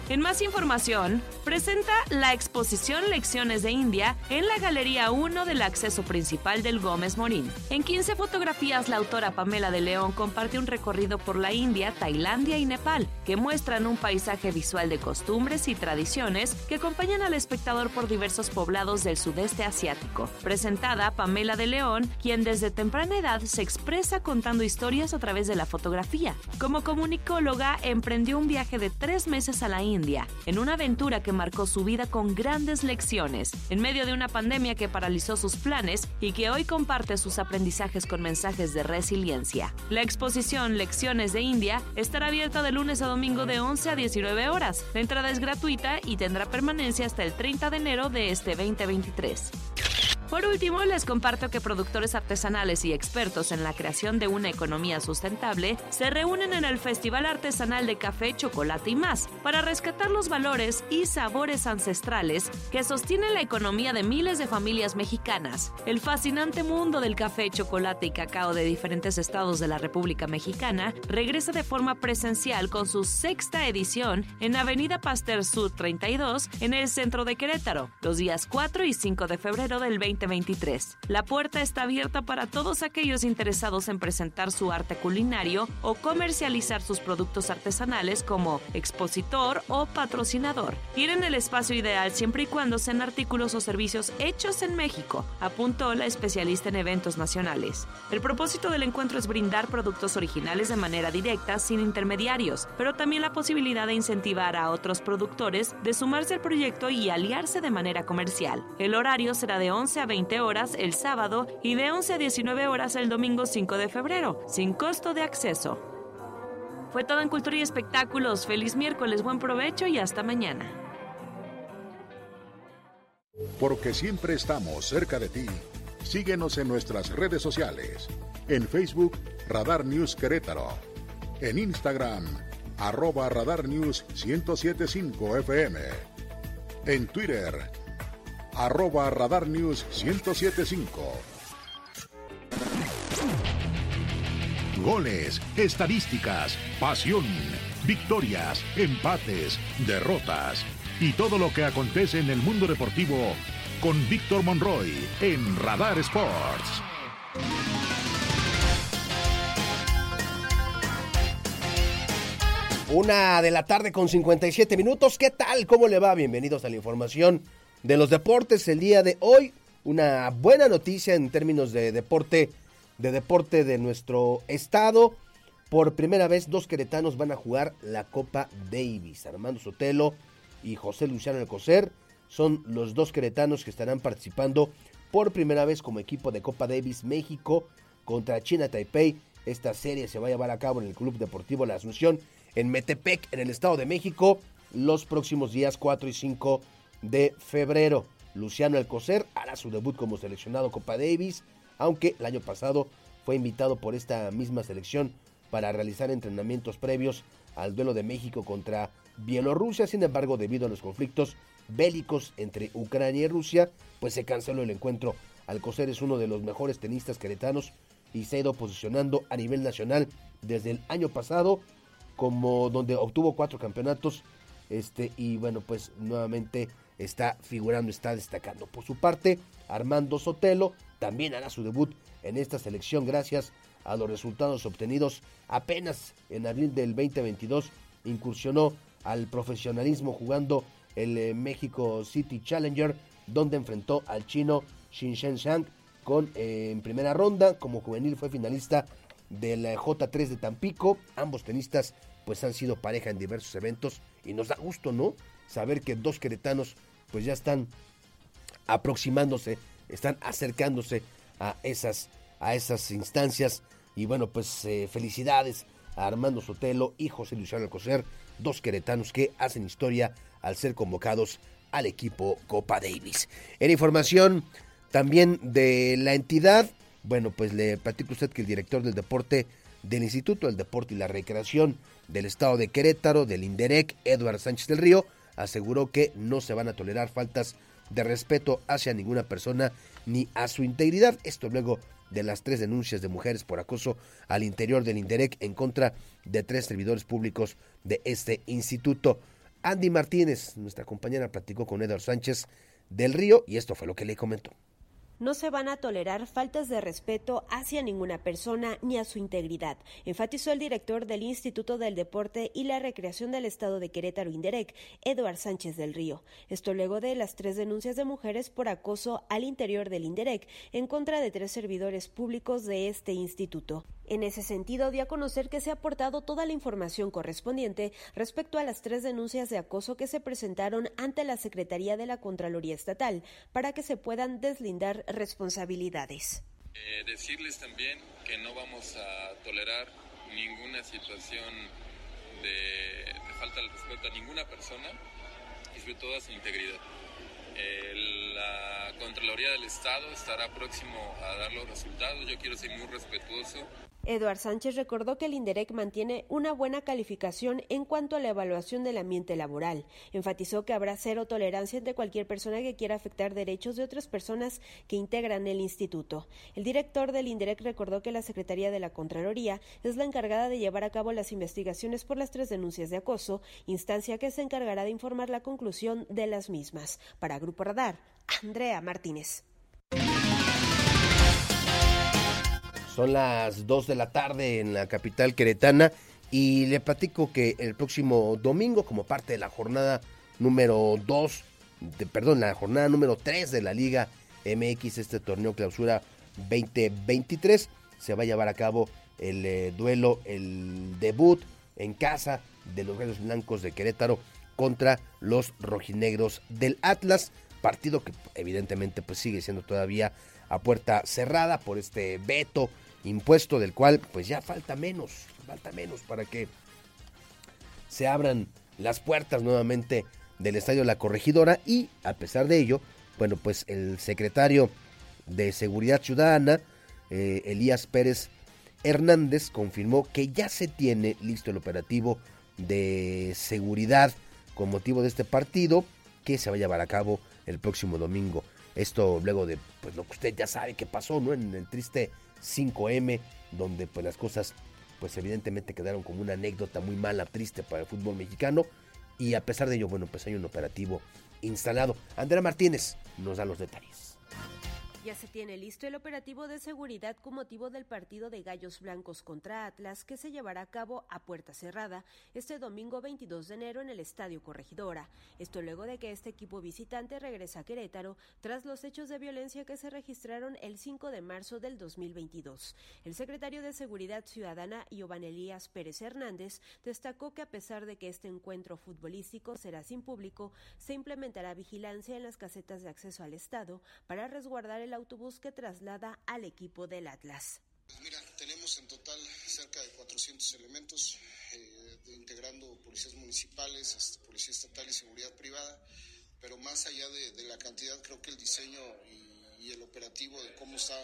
En más información, presenta la exposición Lecciones de India en la Galería 1 del acceso principal del Gómez Morín. En 15 fotografías, la autora Pamela de León comparte un recorrido por la India, Tailandia y Nepal, que muestran un paisaje visual de costumbres y tradiciones que acompañan al espectador por diversos poblados del sudeste asiático. Presentada Pamela de León, quien desde temprana edad se expresa contando historias a través de la fotografía. Como comunicóloga, emprendió un viaje de tres meses a la India en una aventura que marcó su vida con grandes lecciones, en medio de una pandemia que paralizó sus planes y que hoy comparte sus aprendizajes con mensajes de resiliencia. La exposición Lecciones de India estará abierta de lunes a domingo de 11 a 19 horas. La entrada es gratuita y tendrá permanencia hasta el 30 de enero de este 2023. Por último, les comparto que productores artesanales y expertos en la creación de una economía sustentable se reúnen en el Festival Artesanal de Café, Chocolate y más para rescatar los valores y sabores ancestrales que sostienen la economía de miles de familias mexicanas. El fascinante mundo del café, chocolate y cacao de diferentes estados de la República Mexicana regresa de forma presencial con su sexta edición en Avenida Pasteur Sur 32 en el centro de Querétaro, los días 4 y 5 de febrero del 20 2023. La puerta está abierta para todos aquellos interesados en presentar su arte culinario o comercializar sus productos artesanales como expositor o patrocinador. Tienen el espacio ideal siempre y cuando sean artículos o servicios hechos en México, apuntó la especialista en eventos nacionales. El propósito del encuentro es brindar productos originales de manera directa sin intermediarios, pero también la posibilidad de incentivar a otros productores de sumarse al proyecto y aliarse de manera comercial. El horario será de 11 a 20 horas el sábado y de 11 a 19 horas el domingo 5 de febrero, sin costo de acceso. Fue todo en Cultura y Espectáculos. Feliz miércoles, buen provecho y hasta mañana. Porque siempre estamos cerca de ti. Síguenos en nuestras redes sociales. En Facebook, Radar News Querétaro. En Instagram, arroba Radar News 1075 FM. En Twitter, arroba Radar News 1075. Goles, estadísticas, pasión, victorias, empates, derrotas y todo lo que acontece en el mundo deportivo con Víctor Monroy en Radar Sports. Una de la tarde con 57 minutos. ¿Qué tal? ¿Cómo le va? Bienvenidos a la información de los deportes el día de hoy. Una buena noticia en términos de deporte, de deporte de nuestro estado. Por primera vez, dos queretanos van a jugar la Copa Davis. Armando Sotelo y José Luciano Alcocer son los dos queretanos que estarán participando por primera vez como equipo de Copa Davis México contra China Taipei. Esta serie se va a llevar a cabo en el Club Deportivo La Asunción en Metepec, en el Estado de México, los próximos días 4 y 5 de febrero. Luciano Alcocer hará su debut como seleccionado Copa Davis, aunque el año pasado fue invitado por esta misma selección para realizar entrenamientos previos al duelo de México contra Bielorrusia. Sin embargo, debido a los conflictos bélicos entre Ucrania y Rusia, pues se canceló el encuentro. Alcocer es uno de los mejores tenistas queretanos y se ha ido posicionando a nivel nacional desde el año pasado como donde obtuvo cuatro campeonatos este y bueno pues nuevamente está figurando está destacando por su parte Armando Sotelo también hará su debut en esta selección gracias a los resultados obtenidos apenas en abril del 2022 incursionó al profesionalismo jugando el eh, México City Challenger donde enfrentó al chino Xin Shang con eh, en primera ronda como juvenil fue finalista del J3 de Tampico. Ambos tenistas pues han sido pareja en diversos eventos y nos da gusto, ¿no? Saber que dos queretanos pues ya están aproximándose, están acercándose a esas, a esas instancias. Y bueno, pues eh, felicidades a Armando Sotelo y José Luciano Alcocer, dos queretanos que hacen historia al ser convocados al equipo Copa Davis. En información también de la entidad, bueno, pues le platico a usted que el director del deporte del Instituto del Deporte y la Recreación del Estado de Querétaro, del INDEREC, Eduardo Sánchez del Río, aseguró que no se van a tolerar faltas de respeto hacia ninguna persona ni a su integridad. Esto luego de las tres denuncias de mujeres por acoso al interior del INDEREC en contra de tres servidores públicos de este instituto. Andy Martínez, nuestra compañera, platicó con Eduardo Sánchez del Río y esto fue lo que le comentó no se van a tolerar faltas de respeto hacia ninguna persona ni a su integridad, enfatizó el director del Instituto del Deporte y la Recreación del Estado de Querétaro Inderec, Eduard Sánchez del Río. Esto luego de las tres denuncias de mujeres por acoso al interior del Inderec en contra de tres servidores públicos de este instituto. En ese sentido, dio a conocer que se ha aportado toda la información correspondiente respecto a las tres denuncias de acoso que se presentaron ante la Secretaría de la Contraloría Estatal para que se puedan deslindar responsabilidades. Eh, decirles también que no vamos a tolerar ninguna situación de, falta de respeto a ninguna persona y sobre todo a su integridad. la Contraloría del Estado estará próximo a dar los resultados. Yo quiero ser muy respetuoso Eduard Sánchez recordó que el INDEREC mantiene una buena calificación en cuanto a la evaluación del ambiente laboral. Enfatizó que habrá cero tolerancia entre cualquier persona que quiera afectar derechos de otras personas que integran el instituto. El director del INDEREC recordó que la Secretaría de la Contraloría es la encargada de llevar a cabo las investigaciones por las tres denuncias de acoso, instancia que se encargará de informar la conclusión de las mismas. Para Grupo Radar, Andrea Martínez. Son las 2 de la tarde en la capital queretana y le platico que el próximo domingo, como parte de la jornada número 2, perdón, la jornada número 3 de la Liga MX, este torneo clausura 2023, se va a llevar a cabo el eh, duelo, el debut en casa de los Gallos Blancos de Querétaro contra los rojinegros del Atlas, partido que evidentemente pues sigue siendo todavía a puerta cerrada por este veto impuesto del cual pues ya falta menos, falta menos para que se abran las puertas nuevamente del Estadio La Corregidora y a pesar de ello, bueno pues el secretario de Seguridad Ciudadana, eh, Elías Pérez Hernández, confirmó que ya se tiene listo el operativo de seguridad con motivo de este partido que se va a llevar a cabo el próximo domingo. Esto luego de pues lo que usted ya sabe que pasó, ¿no? En el triste 5M, donde pues las cosas pues evidentemente quedaron como una anécdota muy mala, triste para el fútbol mexicano y a pesar de ello, bueno, pues hay un operativo instalado. Andrea Martínez nos da los detalles. Ya se tiene listo el operativo de seguridad con motivo del partido de Gallos Blancos contra Atlas que se llevará a cabo a puerta cerrada este domingo 22 de enero en el Estadio Corregidora. Esto luego de que este equipo visitante regresa a Querétaro tras los hechos de violencia que se registraron el 5 de marzo del 2022. El secretario de Seguridad Ciudadana, Iván Elías Pérez Hernández, destacó que a pesar de que este encuentro futbolístico será sin público, se implementará vigilancia en las casetas de acceso al Estado para resguardar el autobús que traslada al equipo del Atlas. Pues mira, tenemos en total cerca de 400 elementos, eh, integrando policías municipales, este, policía estatal y seguridad privada, pero más allá de, de la cantidad, creo que el diseño y y el operativo de cómo está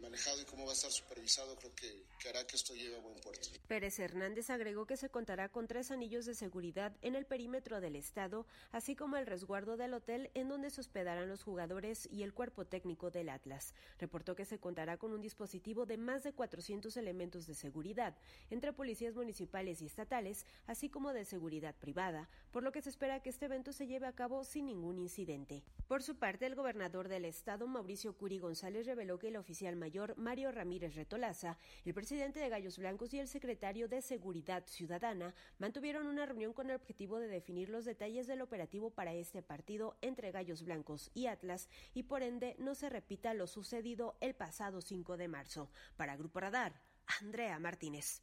manejado y cómo va a estar supervisado, creo que, que, hará que esto llegue a buen puerto. Pérez Hernández agregó que se contará con tres anillos de seguridad en el perímetro del estado, así como el resguardo del hotel en donde se hospedarán los jugadores y el cuerpo técnico del Atlas. Reportó que se contará con un dispositivo de más de 400 elementos de seguridad, entre policías municipales y estatales, así como de seguridad privada, por lo que se espera que este evento se lleve a cabo sin ningún incidente. Por su parte, el gobernador del estado, Mauricio Curi González reveló que el oficial mayor Mario Ramírez Retolaza, el presidente de Gallos Blancos y el secretario de Seguridad Ciudadana mantuvieron una reunión con el objetivo de definir los detalles del operativo para este partido entre Gallos Blancos y Atlas y por ende no se repita lo sucedido el pasado 5 de marzo. Para Grupo Radar, Andrea Martínez.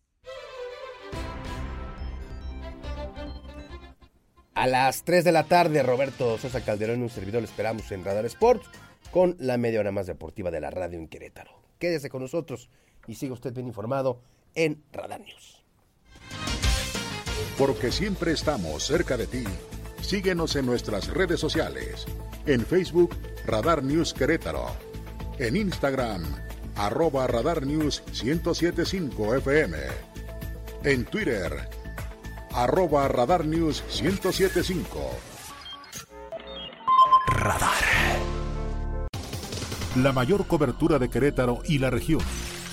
A las 3 de la tarde, Roberto Sosa Calderón, un servidor, le esperamos en Radar Sports con la media hora más deportiva de la radio en Querétaro. Quédese con nosotros y siga usted bien informado en Radar News. Porque siempre estamos cerca de ti. Síguenos en nuestras redes sociales. En Facebook, Radar News Querétaro. En Instagram, arroba Radar News 1075 FM. En Twitter, arroba Radar News 1075. Radar. La mayor cobertura de Querétaro y la región.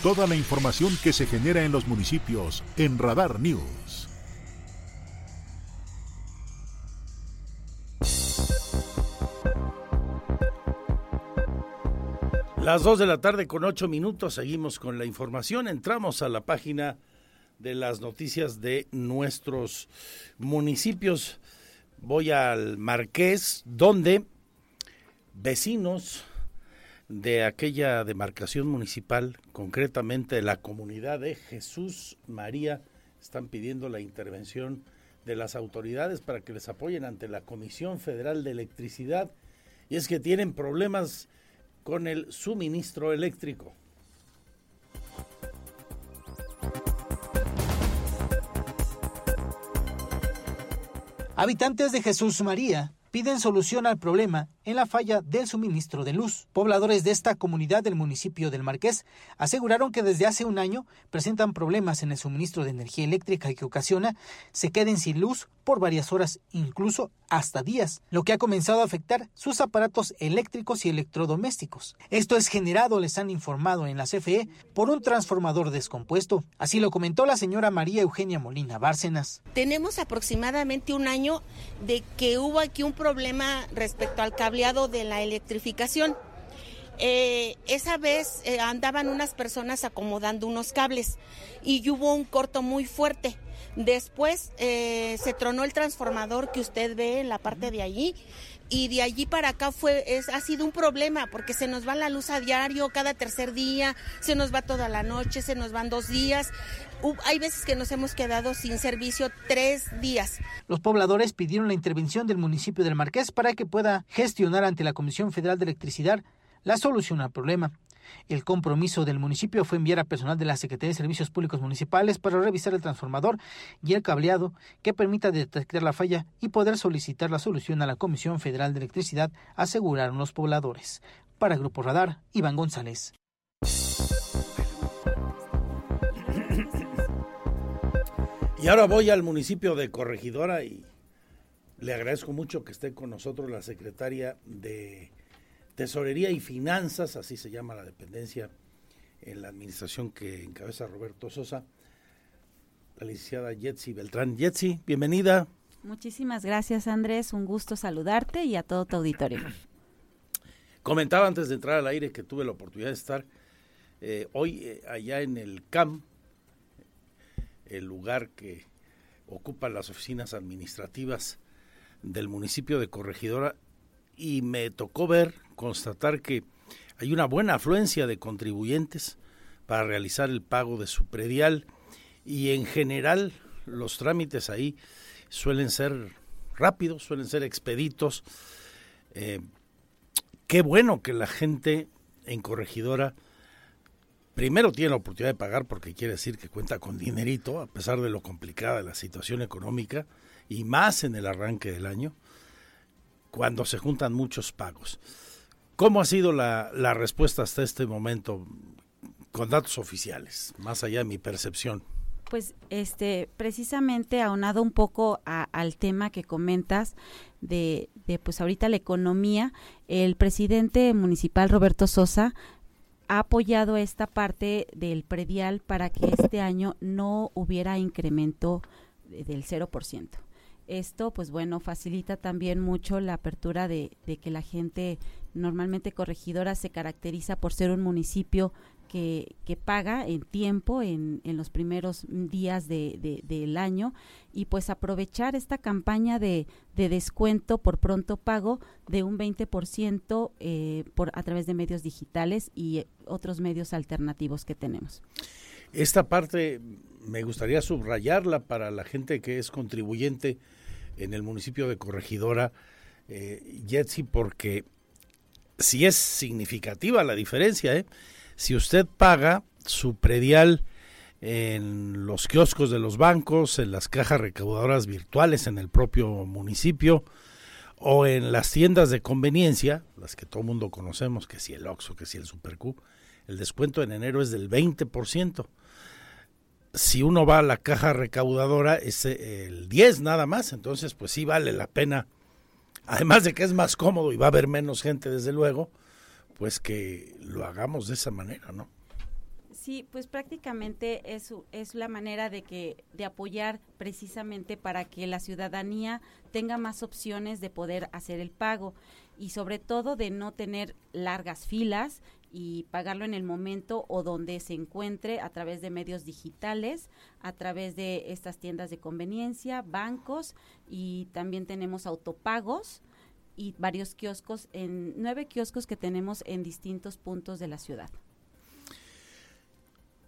Toda la información que se genera en los municipios en Radar News. Las 2 de la tarde con 8 minutos seguimos con la información. Entramos a la página de las noticias de nuestros municipios. Voy al Marqués, donde vecinos de aquella demarcación municipal, concretamente de la comunidad de Jesús María, están pidiendo la intervención de las autoridades para que les apoyen ante la Comisión Federal de Electricidad. Y es que tienen problemas con el suministro eléctrico. Habitantes de Jesús María piden solución al problema en la falla del suministro de luz. Pobladores de esta comunidad del municipio del Marqués aseguraron que desde hace un año presentan problemas en el suministro de energía eléctrica que ocasiona se queden sin luz por varias horas, incluso hasta días, lo que ha comenzado a afectar sus aparatos eléctricos y electrodomésticos. Esto es generado, les han informado en la CFE, por un transformador descompuesto. Así lo comentó la señora María Eugenia Molina Bárcenas. Tenemos aproximadamente un año de que hubo aquí un problema respecto al de la electrificación. Eh, esa vez eh, andaban unas personas acomodando unos cables y hubo un corto muy fuerte. Después eh, se tronó el transformador que usted ve en la parte de allí y de allí para acá fue es, ha sido un problema porque se nos va la luz a diario cada tercer día, se nos va toda la noche, se nos van dos días. Hay veces que nos hemos quedado sin servicio tres días. Los pobladores pidieron la intervención del municipio del Marqués para que pueda gestionar ante la Comisión Federal de Electricidad la solución al problema. El compromiso del municipio fue enviar a personal de la Secretaría de Servicios Públicos Municipales para revisar el transformador y el cableado que permita detectar la falla y poder solicitar la solución a la Comisión Federal de Electricidad, aseguraron los pobladores. Para Grupo Radar, Iván González. Y ahora voy al municipio de Corregidora y le agradezco mucho que esté con nosotros la secretaria de Tesorería y Finanzas, así se llama la dependencia en la administración que encabeza Roberto Sosa, la licenciada Jetsi Beltrán. Jetsi, bienvenida. Muchísimas gracias Andrés, un gusto saludarte y a todo tu auditorio. Comentaba antes de entrar al aire que tuve la oportunidad de estar eh, hoy eh, allá en el CAM, el lugar que ocupa las oficinas administrativas del municipio de Corregidora, y me tocó ver, constatar que hay una buena afluencia de contribuyentes para realizar el pago de su predial y en general los trámites ahí suelen ser rápidos, suelen ser expeditos. Eh, qué bueno que la gente en corregidora primero tiene la oportunidad de pagar porque quiere decir que cuenta con dinerito, a pesar de lo complicada la situación económica, y más en el arranque del año, cuando se juntan muchos pagos. ¿Cómo ha sido la, la respuesta hasta este momento con datos oficiales, más allá de mi percepción? Pues este, precisamente aunado un poco al tema que comentas de, de, pues ahorita la economía, el presidente municipal Roberto Sosa ha apoyado esta parte del predial para que este año no hubiera incremento del 0%. Esto, pues bueno, facilita también mucho la apertura de, de que la gente, normalmente corregidora, se caracteriza por ser un municipio que, paga en tiempo en, en los primeros días de, de, del año y pues aprovechar esta campaña de, de descuento por pronto pago de un 20% eh, por, a través de medios digitales y eh, otros medios alternativos que tenemos. Esta parte me gustaría subrayarla para la gente que es contribuyente en el municipio de Corregidora, eh, Jetsi, porque sí es significativa la diferencia, ¿eh? Si usted paga su predial en los kioscos de los bancos, en las cajas recaudadoras virtuales en el propio municipio o en las tiendas de conveniencia, las que todo mundo conocemos, que si el Oxxo, que si el Supercu, el descuento en enero es del 20%. Si uno va a la caja recaudadora es el 10 nada más, entonces pues sí vale la pena. Además de que es más cómodo y va a haber menos gente desde luego, pues que lo hagamos de esa manera, ¿no? Sí, pues prácticamente es, es la manera de que de apoyar precisamente para que la ciudadanía tenga más opciones de poder hacer el pago y sobre todo de no tener largas filas y pagarlo en el momento o donde se encuentre a través de medios digitales, a través de estas tiendas de conveniencia, bancos y también tenemos autopagos y varios kioscos, en nueve kioscos que tenemos en distintos puntos de la ciudad.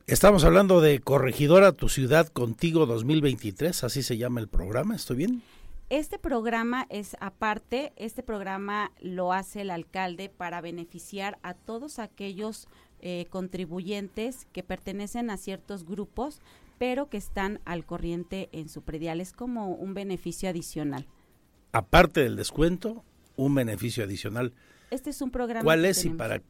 Estamos hablando de Corregidora Tu Ciudad Contigo 2023, así se llama el programa, ¿estoy bien? Este programa es aparte, este programa lo hace el alcalde para beneficiar a todos aquellos eh, contribuyentes que pertenecen a ciertos grupos, pero que están al corriente en su predial. Es como un beneficio adicional. Aparte del descuento, un beneficio adicional. Este es un programa. ¿Cuál es y para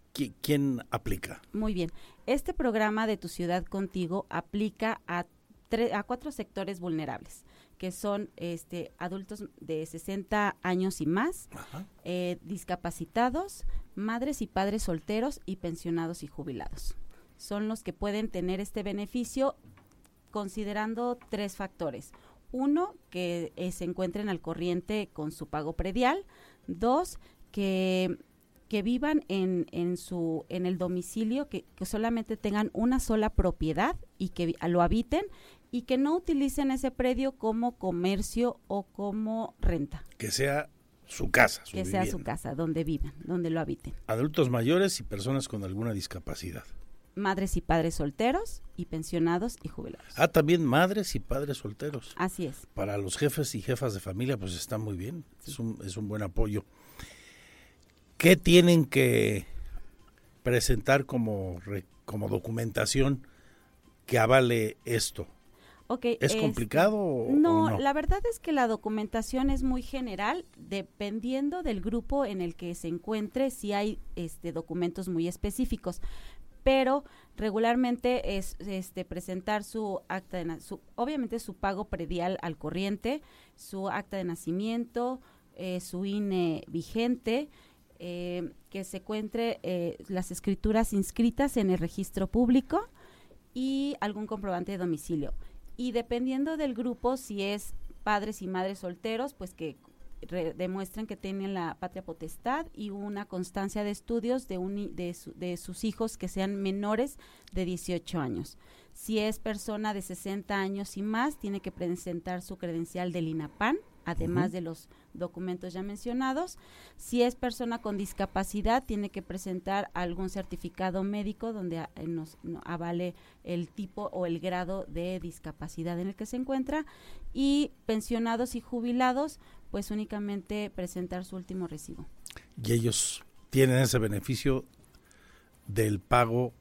quién aplica? Muy bien. Este programa de Tu Ciudad Contigo aplica a, a cuatro sectores vulnerables, que son este, adultos de 60 años y más, eh, discapacitados, madres y padres solteros y pensionados y jubilados. Son los que pueden tener este beneficio considerando tres factores. Uno, que eh, se encuentren al corriente con su pago predial. Dos, que, que vivan en, en, su, en el domicilio, que, que solamente tengan una sola propiedad y que lo habiten y que no utilicen ese predio como comercio o como renta. Que sea su casa. Su que vivienda. sea su casa, donde vivan, donde lo habiten. Adultos mayores y personas con alguna discapacidad. Madres y padres solteros y pensionados y jubilados. Ah, también madres y padres solteros. Así es. Para los jefes y jefas de familia, pues está muy bien. Sí. Es, un, es un buen apoyo. ¿Qué tienen que presentar como, como documentación que avale esto? Okay, ¿Es complicado o no, no, la verdad es que la documentación es muy general, dependiendo del grupo en el que se encuentre, si hay este, documentos muy específicos, pero regularmente es este, presentar su acta de su, obviamente su pago predial al corriente, su acta de nacimiento, eh, su INE vigente, eh, que se encuentre eh, las escrituras inscritas en el registro público y algún comprobante de domicilio. Y dependiendo del grupo, si es padres y madres solteros, pues que demuestren que tienen la patria potestad y una constancia de estudios de, un, de, su- de sus hijos que sean menores de 18 años. Si es persona de 60 años y más, tiene que presentar su credencial del INAPAN, además de los documentos ya mencionados. Si es persona con discapacidad, tiene que presentar algún certificado médico donde a- eh, nos no- avale el tipo o el grado de discapacidad en el que se encuentra. Y pensionados y jubilados, pues únicamente presentar su último recibo. Y ellos tienen ese beneficio del pago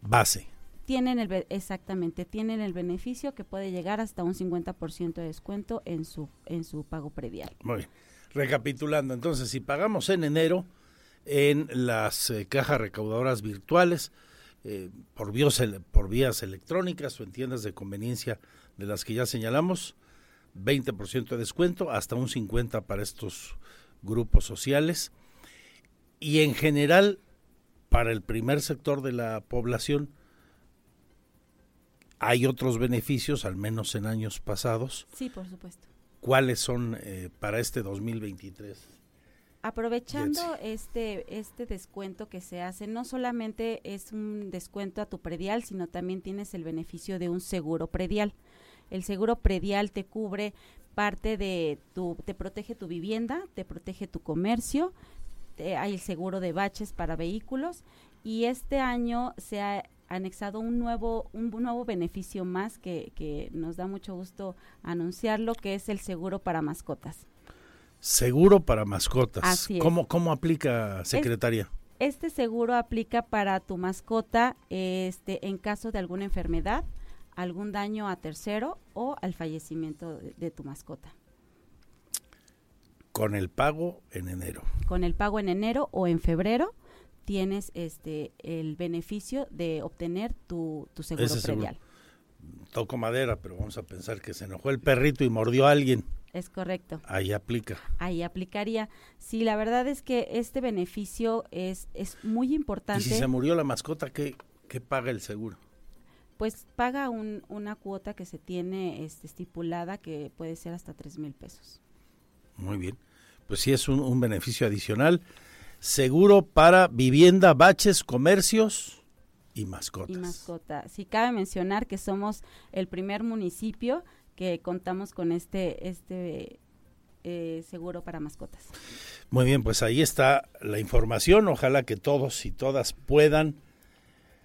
base. Tienen el exactamente, tienen el beneficio que puede llegar hasta un 50% de descuento en su en su pago predial. Muy bien. Recapitulando, entonces, si pagamos en enero en las eh, cajas recaudadoras virtuales, eh, por, vías, por vías electrónicas o en tiendas de conveniencia de las que ya señalamos, 20% de descuento, hasta un 50% para estos grupos sociales. Y en general, para el primer sector de la población, hay otros beneficios, al menos en años pasados. Sí, por supuesto. ¿Cuáles son eh, para este 2023? Aprovechando este este descuento que se hace, no solamente es un descuento a tu predial, sino también tienes el beneficio de un seguro predial. El seguro predial te cubre parte de tu, te protege tu vivienda, te protege tu comercio, te- hay el seguro de baches para vehículos y este año se ha anexado un nuevo un nuevo beneficio más que, que nos da mucho gusto anunciarlo, que es el seguro para mascotas. Seguro para mascotas. Así es. ¿Cómo, ¿Cómo aplica, secretaria? Este seguro aplica para tu mascota este, en caso de alguna enfermedad, algún daño a tercero o al fallecimiento de, de tu mascota. Con el pago en enero. Con el pago en enero o en febrero tienes este el beneficio de obtener tu, tu seguro Ese seguro. predial. Toco madera, pero vamos a pensar que se enojó el perrito y mordió a alguien. Es correcto. Ahí aplica. Ahí aplicaría. Sí, la verdad es que este beneficio es, es muy Y importante. si se murió la mascota, ¿qué, qué paga el seguro? Pues paga un, una cuota que se tiene este, estipulada que puede ser hasta tres mil pesos. Muy bien. Pues sí es un, un beneficio adicional. Seguro para vivienda, baches, comercios y mascotas. Y mascota. Sí, cabe mencionar que somos el primer municipio que contamos con este, este eh, seguro para mascotas. Muy bien, pues ahí está la información. Ojalá que todos y todas puedan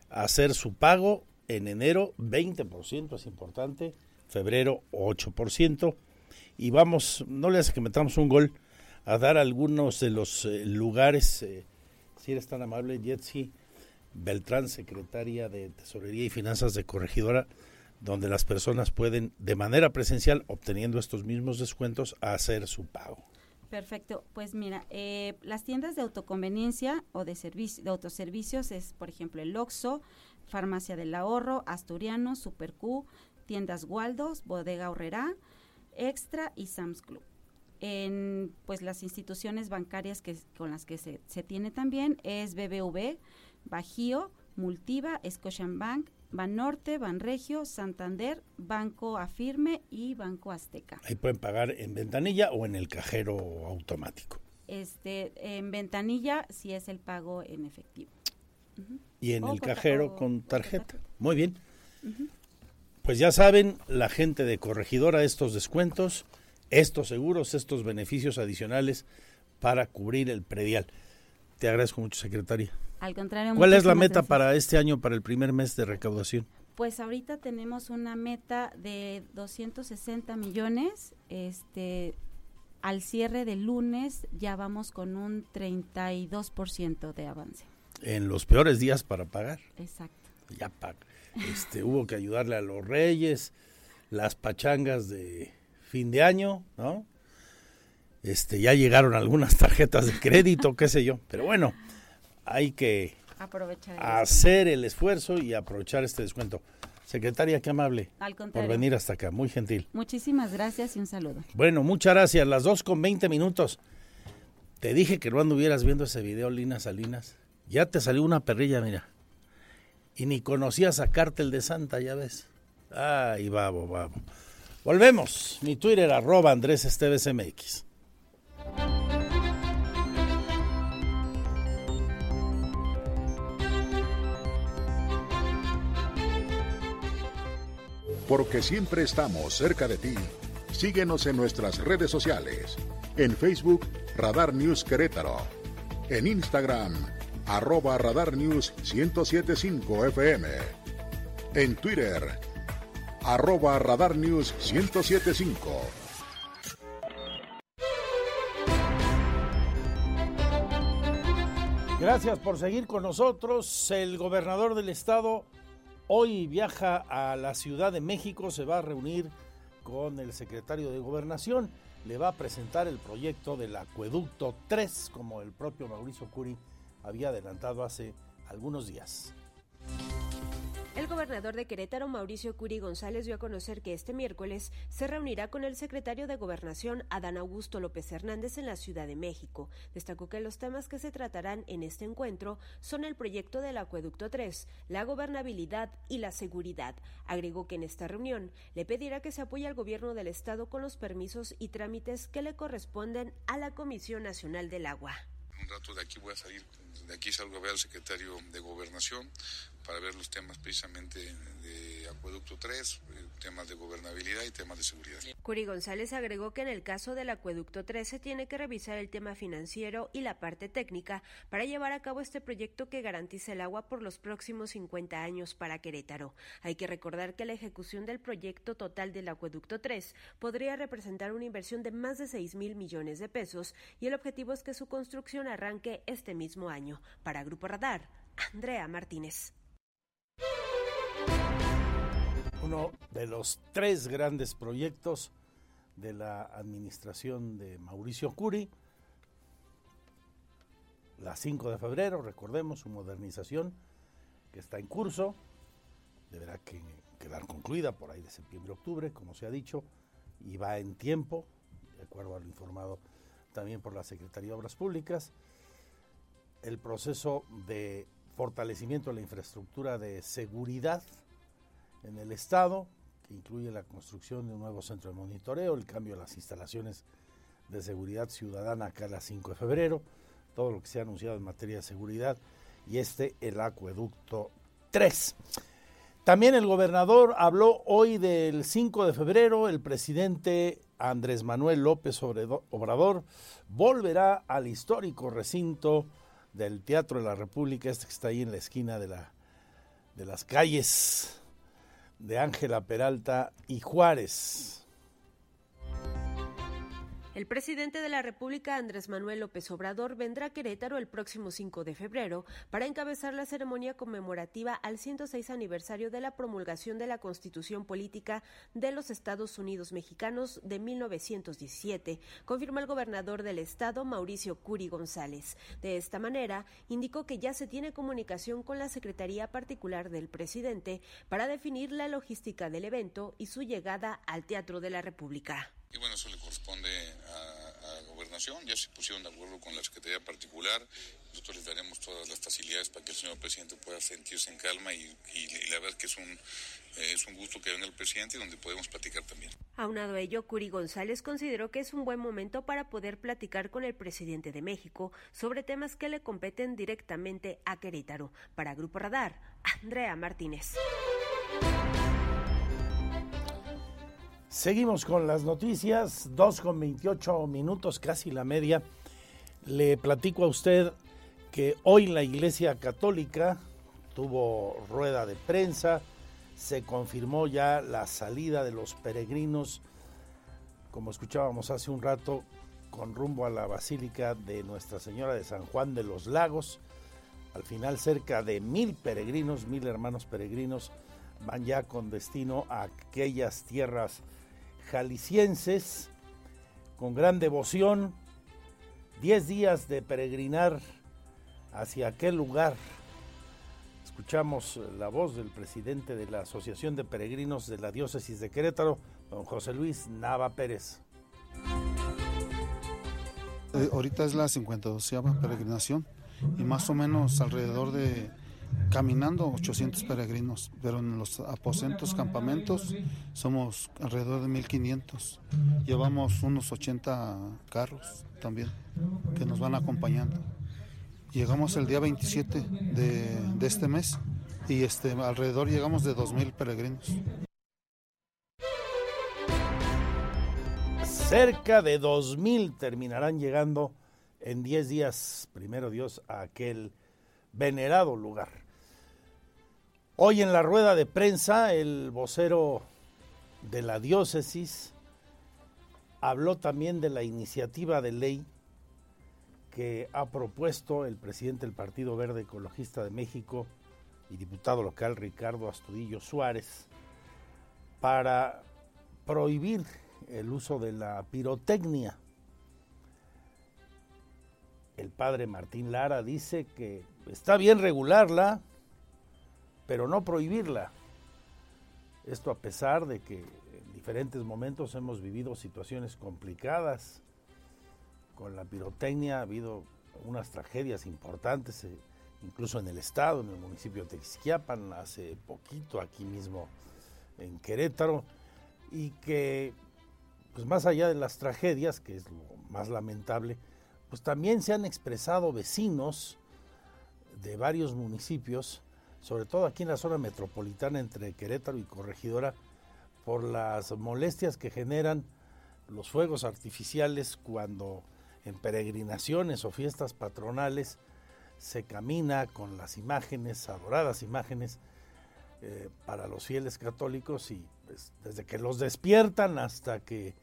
hacer su pago en enero 20%, es importante, febrero 8%. Y vamos, no le hace que metamos un gol, a dar algunos de los eh, lugares, eh, si eres tan amable, Jetsi Beltrán, secretaria de Tesorería y Finanzas de Corregidora, donde las personas pueden, de manera presencial, obteniendo estos mismos descuentos, hacer su pago. Perfecto, pues mira, eh, las tiendas de autoconveniencia o de, servicio, de autoservicios es, por ejemplo, el Oxxo, Farmacia del Ahorro, Asturiano, Super Q, Tiendas Waldos, Bodega Horrera, Extra y Sam's Club. En pues las instituciones bancarias que, con las que se, se tiene también es BBV, Bajío, Multiva, Scotiabank, Banorte, Banregio, Santander, Banco Afirme y Banco Azteca. Ahí pueden pagar en ventanilla o en el cajero automático. Este, en ventanilla si es el pago en efectivo. Y en O el con cajero o- con o tarjeta. Muy bien. Pues ya saben, la gente de Corregidora, estos descuentos, estos seguros, estos beneficios adicionales para cubrir el predial. Te agradezco mucho, secretaria. Al contrario, ¿Cuál es la meta gracias. para este año, para el primer mes de recaudación? Pues ahorita tenemos una meta de 260 millones. Este, al cierre del lunes ya vamos con un 32% de avance. En los peores días para pagar. Exacto. Ya paga. Este, hubo que ayudarle a los reyes, las pachangas de fin de año, ¿no? Este, ya llegaron algunas tarjetas de crédito, qué sé yo. Pero bueno, hay que Aprovechar el hacer el esfuerzo y aprovechar este descuento. Secretaria, qué amable Al por venir hasta acá, muy gentil. Muchísimas gracias y un saludo. Bueno, muchas gracias. Las dos con 20 minutos. Te dije que no anduvieras viendo ese video, Lina Salinas. Ya te salió una perrilla, mira. Y ni conocías a Cártel de Santa, ya ves. Ay, babo, babo. Volvemos. Mi Twitter, arroba Andrés EstevesMX. Porque siempre estamos cerca de ti. Síguenos en nuestras redes sociales. En Facebook, Radar News Querétaro. En Instagram, arroba Radar News 1075 FM. En Twitter, arroba Radar News 1075. Gracias por seguir con nosotros. El gobernador del estado hoy viaja a la Ciudad de México, se va a reunir con el secretario de Gobernación, le va a presentar el proyecto del acueducto 3, como el propio Mauricio Curi había adelantado hace algunos días. El gobernador de Querétaro, Mauricio Curi González, dio a conocer que este miércoles se reunirá con el secretario de Gobernación, Adán Augusto López Hernández, en la Ciudad de México. Destacó que los temas que se tratarán en este encuentro son el proyecto del Acueducto 3, la gobernabilidad y la seguridad. Agregó que en esta reunión le pedirá que se apoye al gobierno del Estado con los permisos y trámites que le corresponden a la Comisión Nacional del Agua. Rato de aquí voy a salir, de aquí salgo a ver al secretario de Gobernación para ver los temas precisamente de Acueducto 3, eh, temas de gobernabilidad y temas de seguridad. Curi González agregó que en el caso del Acueducto 3 se tiene que revisar el tema financiero y la parte técnica para llevar a cabo este proyecto que garantice el agua por los próximos 50 años para Querétaro. Hay que recordar que la ejecución del proyecto total del Acueducto 3 podría representar una inversión de más de 6 mil millones de pesos y el objetivo es que su construcción arranque este mismo año. Para Grupo Radar, Andrea Martínez. Uno de los tres grandes proyectos de la administración de Mauricio Curi, la 5 de febrero, recordemos su modernización que está en curso, deberá que quedar concluida por ahí de septiembre-octubre, como se ha dicho, y va en tiempo, de acuerdo a lo informado también por la Secretaría de Obras Públicas. El proceso de fortalecimiento de la infraestructura de seguridad en el Estado, que incluye la construcción de un nuevo centro de monitoreo, el cambio de las instalaciones de seguridad ciudadana acá a las 5 de febrero, todo lo que se ha anunciado en materia de seguridad y este el acueducto 3. También el gobernador habló hoy del 5 de febrero, el presidente Andrés Manuel López Obrador volverá al histórico recinto del Teatro de la República, este que está ahí en la esquina de, la, de las calles de Ángela Peralta y Juárez. El presidente de la República, Andrés Manuel López Obrador, vendrá a Querétaro el próximo 5 de febrero para encabezar la ceremonia conmemorativa al 106 aniversario de la promulgación de la Constitución Política de los Estados Unidos Mexicanos de 1917, confirmó el gobernador del estado, Mauricio Curi González. De esta manera, indicó que ya se tiene comunicación con la Secretaría Particular del presidente para definir la logística del evento y su llegada al Teatro de la República. Y bueno, eso le corresponde a, a, Gobernación, ya se pusieron de acuerdo con la Secretaría Particular, nosotros les daremos todas las facilidades para que el señor presidente pueda sentirse en calma y, y, la verdad que es un, eh, es un gusto que venga el presidente y donde podemos platicar también. Aunado a ello, Curi González consideró que es un buen momento para poder platicar con el presidente de México sobre temas que le competen directamente a Querétaro. Para Grupo Radar, Andrea Martínez. Seguimos con las noticias, 2 con 28 minutos, casi la media. Le platico a usted que hoy la Iglesia Católica tuvo rueda de prensa, se confirmó ya la salida de los peregrinos, como escuchábamos hace un rato, con rumbo a la Basílica de Nuestra Señora de San Juan de los Lagos. Al final cerca de mil peregrinos, mil hermanos peregrinos, van ya con destino a aquellas tierras jaliscienses con gran devoción, diez días de peregrinar hacia aquel lugar. Escuchamos la voz del presidente de la Asociación de Peregrinos de la Diócesis de Querétaro, don José Luis Nava Pérez. Eh, ahorita es la 52 peregrinación y más o menos alrededor de caminando 800 peregrinos, pero en los aposentos, campamentos, somos alrededor de 1500. Llevamos unos 80 carros también que nos van acompañando. Llegamos el día 27 de, este mes y este, alrededor llegamos de 2000 peregrinos. Cerca de 2000 terminarán llegando en 10 días, primero Dios, aquel venerado lugar. Hoy en la rueda de prensa, el vocero de la diócesis habló también de la iniciativa de ley que ha propuesto el presidente del Partido Verde Ecologista de México y diputado local Ricardo Astudillo Suárez para prohibir el uso de la pirotecnia. El padre Martín Lara dice que está bien regularla, pero no prohibirla. Esto a pesar de que en diferentes momentos hemos vivido situaciones complicadas con la pirotecnia, ha habido unas tragedias importantes, eh, incluso en el estado, en el municipio de Texquiapan, hace poquito aquí mismo en Querétaro, y que, pues más allá de las tragedias, que es lo más lamentable, pues también se han expresado vecinos de varios municipios, sobre todo aquí en la zona metropolitana entre Querétaro y Corregidora, por las molestias que generan los fuegos artificiales cuando en peregrinaciones o fiestas patronales se camina con las imágenes, adoradas imágenes, eh, para los fieles católicos y pues, desde que los despiertan hasta que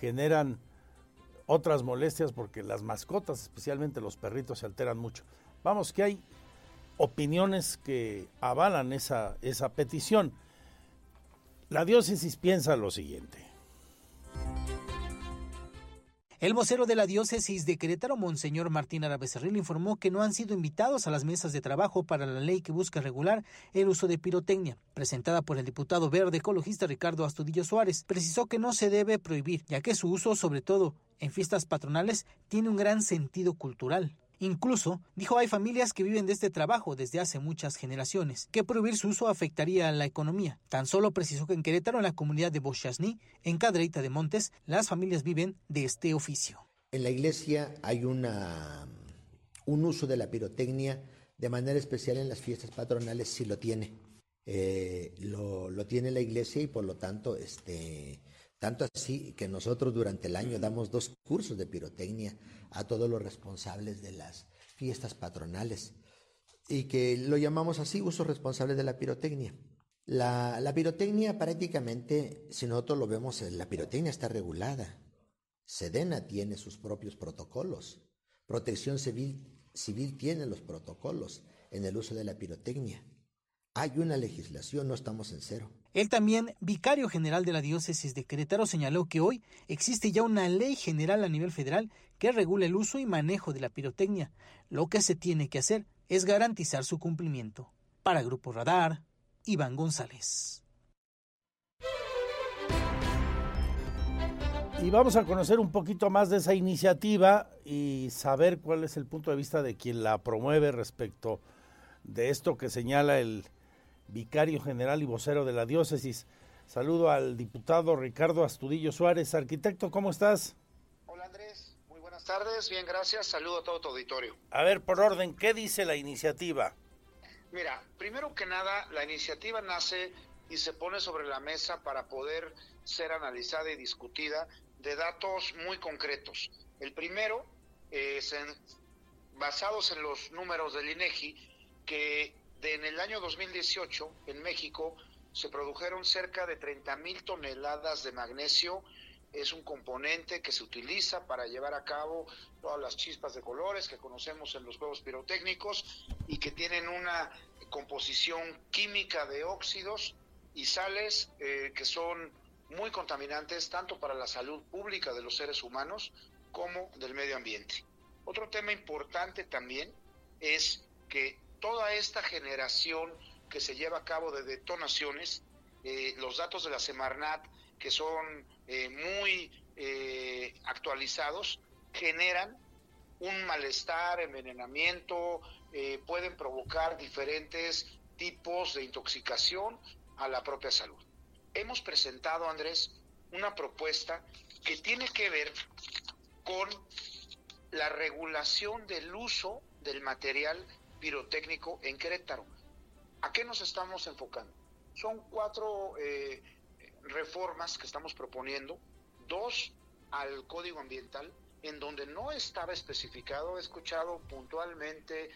generan otras molestias porque las mascotas, especialmente los perritos, se alteran mucho. Vamos, que hay opiniones que avalan esa, esa petición. La diócesis piensa lo siguiente. El vocero de la diócesis de Querétaro, Monseñor Martín Arabecerril, informó que no han sido invitados a las mesas de trabajo para la ley que busca regular el uso de pirotecnia, presentada por el diputado verde ecologista Ricardo Astudillo Suárez. Precisó que no se debe prohibir, ya que su uso, sobre todo en fiestas patronales, tiene un gran sentido cultural. Incluso, dijo, hay familias que viven de este trabajo desde hace muchas generaciones, que prohibir su uso afectaría a la economía. Tan solo precisó que en Querétaro, en la comunidad de Bochasní, en Cadreita de Montes, las familias viven de este oficio. En la iglesia hay una, un uso de la pirotecnia de manera especial en las fiestas patronales, si lo tiene. Eh, lo, lo, tiene la iglesia y por lo tanto, este, tanto así que nosotros durante el año damos dos cursos de pirotecnia a todos los responsables de las fiestas patronales y que lo llamamos así, uso responsable de la pirotecnia. La, pirotecnia prácticamente, si nosotros lo vemos, la pirotecnia está regulada. Sedena tiene sus propios protocolos. Protección civil, civil tiene los protocolos en el uso de la pirotecnia. Hay una legislación, no estamos en cero. Él también, vicario general de la diócesis de Querétaro, señaló que hoy existe ya una ley general a nivel federal que regula el uso y manejo de la pirotecnia. Lo que se tiene que hacer es garantizar su cumplimiento. Para Grupo Radar, Iván González. Y vamos a conocer un poquito más de esa iniciativa y saber cuál es el punto de vista de quien la promueve respecto de esto que señala el vicario general y vocero de la diócesis. Saludo al diputado Ricardo Astudillo Suárez. Arquitecto, ¿cómo estás? Hola Andrés, muy buenas tardes, bien, gracias. Saludo a todo tu auditorio. A ver, por orden, ¿qué dice la iniciativa? Mira, primero que nada, la iniciativa nace y se pone sobre la mesa para poder ser analizada y discutida de datos muy concretos. El primero es en, basados en los números del INEGI que en el año 2018 en México se produjeron cerca de 30 mil toneladas de magnesio. Es un componente que se utiliza para llevar a cabo todas las chispas de colores que conocemos en los juegos pirotécnicos y que tienen una composición química de óxidos y sales eh, que son muy contaminantes tanto para la salud pública de los seres humanos como del medio ambiente. Otro tema importante también es que toda esta generación que se lleva a cabo de detonaciones, eh, los datos de la Semarnat, que son eh, muy eh, actualizados, generan un malestar, envenenamiento, pueden provocar diferentes tipos de intoxicación a la propia salud. Hemos presentado, Andrés, una propuesta que tiene que ver con la regulación del uso del material pirotécnico en Querétaro. ¿A qué nos estamos enfocando? Son cuatro eh, reformas que estamos proponiendo, dos al código ambiental en donde no estaba especificado, he escuchado puntualmente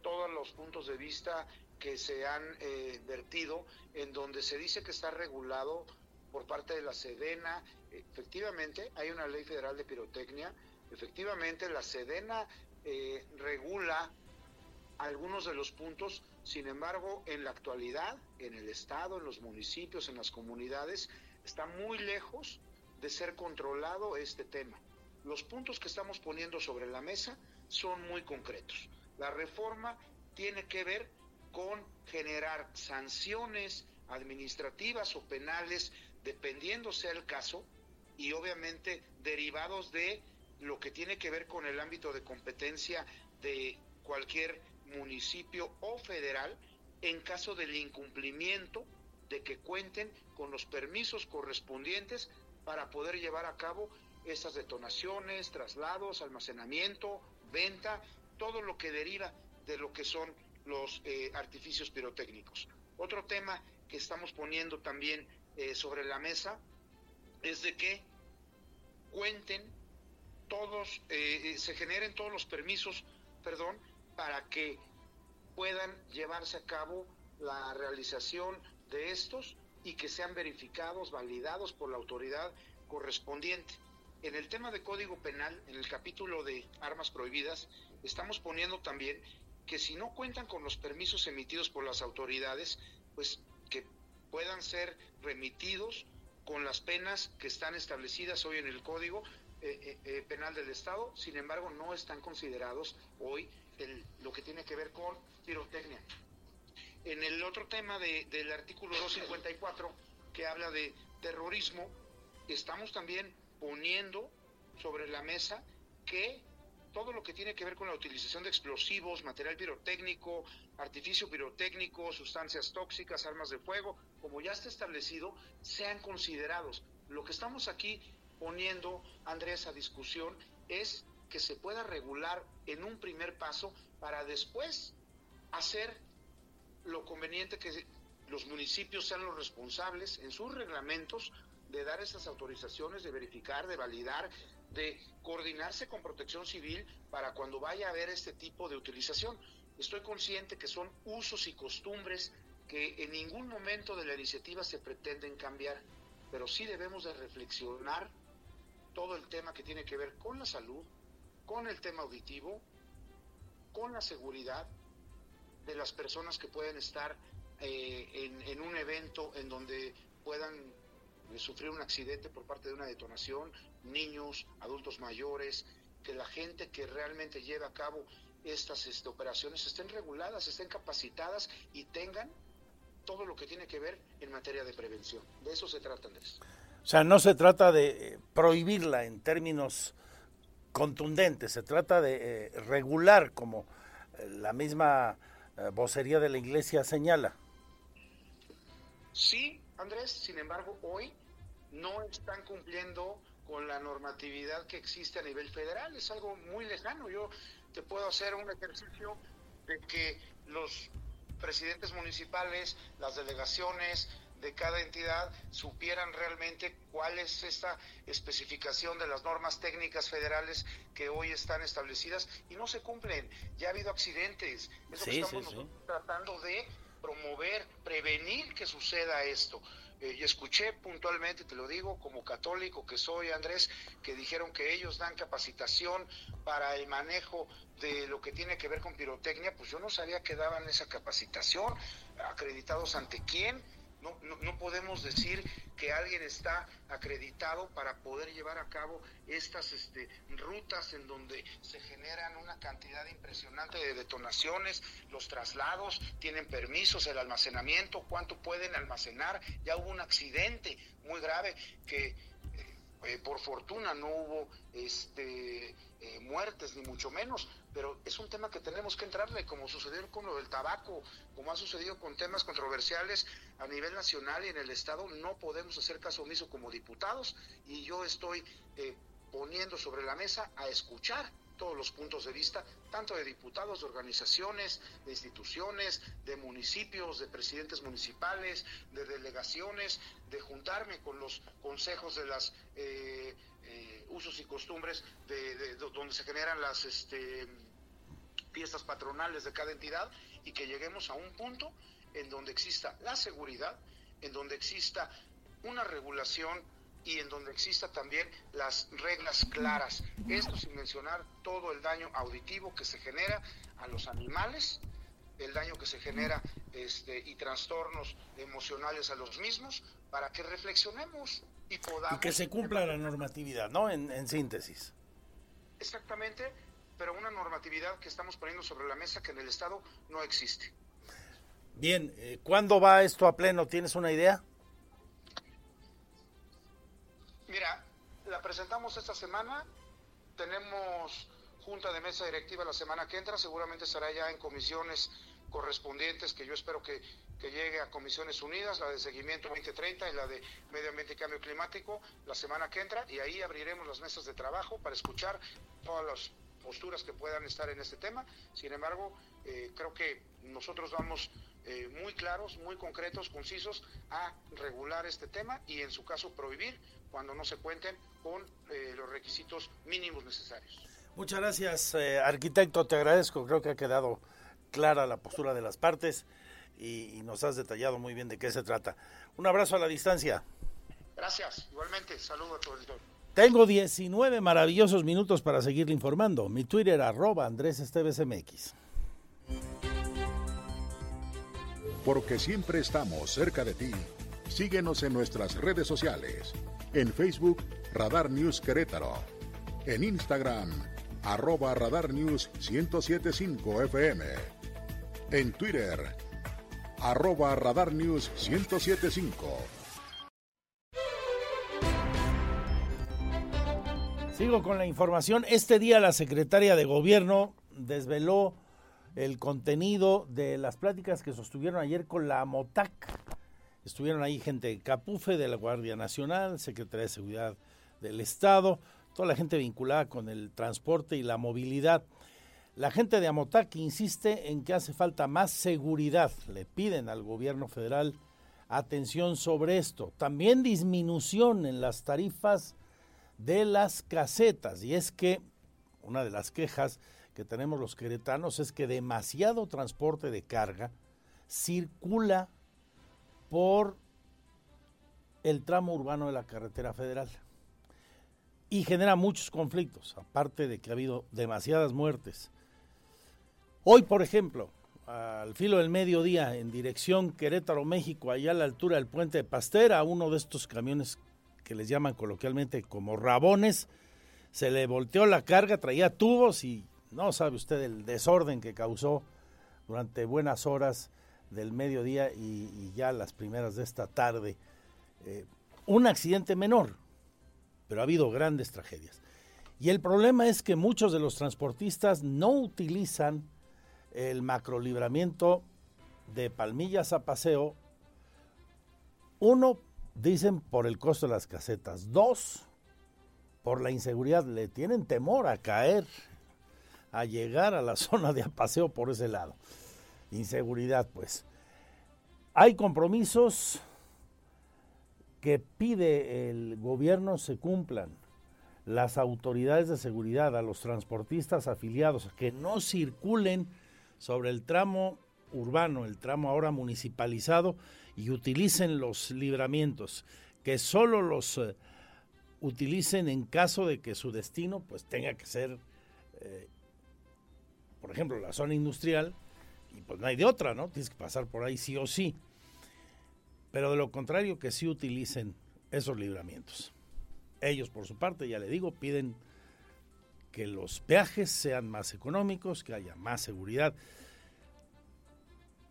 todos los puntos de vista que se han eh, vertido, en donde se dice que está regulado por parte de la Sedena. Efectivamente, hay una ley federal de pirotecnia. Efectivamente, la Sedena eh, regula algunos de los puntos, sin embargo, en la actualidad, en el Estado, en los municipios, en las comunidades, está muy lejos de ser controlado este tema. Los puntos que estamos poniendo sobre la mesa son muy concretos. La reforma tiene que ver con generar sanciones administrativas o penales, dependiendo sea el caso, y obviamente derivados de lo que tiene que ver con el ámbito de competencia de cualquier municipio o federal en caso del incumplimiento de que cuenten con los permisos correspondientes para poder llevar a cabo esas detonaciones, traslados, almacenamiento, venta, todo lo que deriva de lo que son los eh, artificios pirotécnicos. Otro tema que estamos poniendo también eh, sobre la mesa es de que cuenten todos, eh, se generen todos los permisos, perdón, para que puedan llevarse a cabo la realización de estos y que sean verificados, validados por la autoridad correspondiente. En el tema de Código Penal, en el capítulo de armas prohibidas, estamos poniendo también que si no cuentan con los permisos emitidos por las autoridades, pues que puedan ser remitidos con las penas que están establecidas hoy en el Código eh, eh, eh, Penal del Estado, sin embargo no están considerados hoy el, lo que tiene que ver con pirotecnia. En el otro tema del artículo 254, que habla de terrorismo, estamos también poniendo sobre la mesa que todo lo que tiene que ver con la utilización de explosivos, material pirotécnico, artificio pirotécnico, sustancias tóxicas, armas de fuego, como ya está establecido, sean considerados. Lo que estamos aquí poniendo, Andrés, a discusión es que se pueda regular en un primer paso para después hacer lo conveniente que los municipios sean los responsables en sus reglamentos de dar esas autorizaciones, de verificar, de validar, de coordinarse con protección civil para cuando vaya a haber este tipo de utilización. Estoy consciente que son usos y costumbres que en ningún momento de la iniciativa se pretenden cambiar, pero sí debemos de reflexionar todo el tema que tiene que ver con la salud, con el tema auditivo, con la seguridad de las personas que pueden estar eh, en, un evento en donde puedan de sufrir un accidente por parte de una detonación, niños, adultos mayores, que la gente que realmente lleve a cabo estas este, operaciones estén reguladas, estén capacitadas y tengan todo lo que tiene que ver en materia de prevención. De eso se trata, Andrés. O sea, no se trata de eh, prohibirla en términos contundentes, se trata de eh, regular, como eh, la misma vocería de la iglesia señala. Sí, Andrés, sin embargo, hoy no están cumpliendo con la normatividad que existe a nivel federal. Es algo muy lejano. Yo te puedo hacer un ejercicio de que los presidentes municipales, las delegaciones de cada entidad supieran realmente cuál es esta especificación de las normas técnicas federales que hoy están establecidas y no se cumplen. Ya ha habido accidentes. Es que estamos tratando de promover, prevenir que suceda esto. Eh, y escuché puntualmente, te lo digo, como católico que soy, Andrés, que dijeron que ellos dan capacitación para el manejo de lo que tiene que ver con pirotecnia, pues yo no sabía que daban esa capacitación, acreditados ante quién, no, podemos decir que alguien está acreditado para poder llevar a cabo estas este, rutas en donde se generan una cantidad impresionante de detonaciones, los traslados, tienen permisos, el almacenamiento, cuánto pueden almacenar. Ya hubo un accidente muy grave que eh, por fortuna no hubo este, eh, muertes, ni mucho menos, pero es un tema que tenemos que entrarle, como sucedió con lo del tabaco, como ha sucedido con temas controversiales a nivel nacional y en el Estado, no podemos hacer caso omiso como diputados y yo estoy eh, poniendo sobre la mesa a escuchar todos los puntos de vista, tanto de diputados, de organizaciones, de instituciones, de municipios, de presidentes municipales, de delegaciones, de juntarme con los consejos de las eh, eh, usos y costumbres de, donde se generan las este, fiestas patronales de cada entidad y que lleguemos a un punto en donde exista la seguridad, en donde exista una regulación y en donde exista también las reglas claras. Esto sin mencionar todo el daño auditivo que se genera a los animales, el daño que se genera este, y trastornos emocionales a los mismos, para que reflexionemos y podamos... Y que se cumpla la normatividad, ¿no? En, síntesis. Exactamente, pero una normatividad que estamos poniendo sobre la mesa que en el Estado no existe. Bien, eh, ¿cuándo va esto a pleno? ¿Tienes una idea? Mira, la presentamos esta semana, tenemos junta de mesa directiva la semana que entra, seguramente estará ya en comisiones correspondientes que yo espero que, llegue a comisiones unidas, la de seguimiento 2030 y la de medio ambiente y cambio climático la semana que entra y ahí abriremos las mesas de trabajo para escuchar todas las posturas que puedan estar en este tema. Sin embargo, eh, creo que nosotros vamos eh, muy claros, muy concretos, concisos a regular este tema y en su caso prohibir cuando no se cuenten con eh, los requisitos mínimos necesarios. Muchas gracias, arquitecto, te agradezco, creo que ha quedado clara la postura de las partes y, nos has detallado muy bien de qué se trata. Un abrazo a la distancia. Gracias, igualmente, saludo a todos. Tengo 19 maravillosos minutos para seguirle informando. Mi Twitter arroba Andrés Esteves MX. Porque siempre estamos cerca de ti. Síguenos en nuestras redes sociales. En Facebook, Radar News Querétaro. En Instagram, arroba Radar News 1075 FM. En Twitter, arroba Radar News 1075. Sigo con la información. Este día la secretaria de Gobierno desveló el contenido de las pláticas que sostuvieron ayer con la MOTAC. Estuvieron ahí gente de Capufe, de la Guardia Nacional, Secretaría de Seguridad del Estado, toda la gente vinculada con el transporte y la movilidad. La gente de Amotac insiste en que hace falta más seguridad. Le piden al gobierno federal atención sobre esto. También disminución en las tarifas de las casetas. Y es que una de las quejas que tenemos los queretanos es que demasiado transporte de carga circula por el tramo urbano de la carretera federal y genera muchos conflictos, aparte de que ha habido demasiadas muertes Hoy, por ejemplo, al filo del mediodía, en dirección Querétaro, México, allá a la altura del puente de Pastera, uno de estos camiones que les llaman coloquialmente como rabones, se le volteó la carga, traía tubos y no sabe usted el desorden que causó durante buenas horas del mediodía y, ya las primeras de esta tarde. Eh, un accidente menor, pero ha habido grandes tragedias. Y el problema es que muchos de los transportistas no utilizan el macrolibramiento de Palmillas a Paseo, uno, dicen por el costo de las casetas, dos, por la inseguridad, le tienen temor a caer, a llegar a la zona de Apaseo por ese lado. Inseguridad, pues. Hay compromisos que pide el gobierno se cumplan. Las autoridades de seguridad a los transportistas afiliados que no circulen sobre el tramo urbano, el tramo ahora municipalizado, y utilicen los libramientos, que solo los eh, utilicen en caso de que su destino pues tenga que ser, eh, por ejemplo, la zona industrial, y pues no hay de otra, ¿no? Tienes que pasar por ahí sí o sí. Pero de lo contrario, que sí utilicen esos libramientos. Ellos, por su parte, ya le digo, piden que los peajes sean más económicos, que haya más seguridad.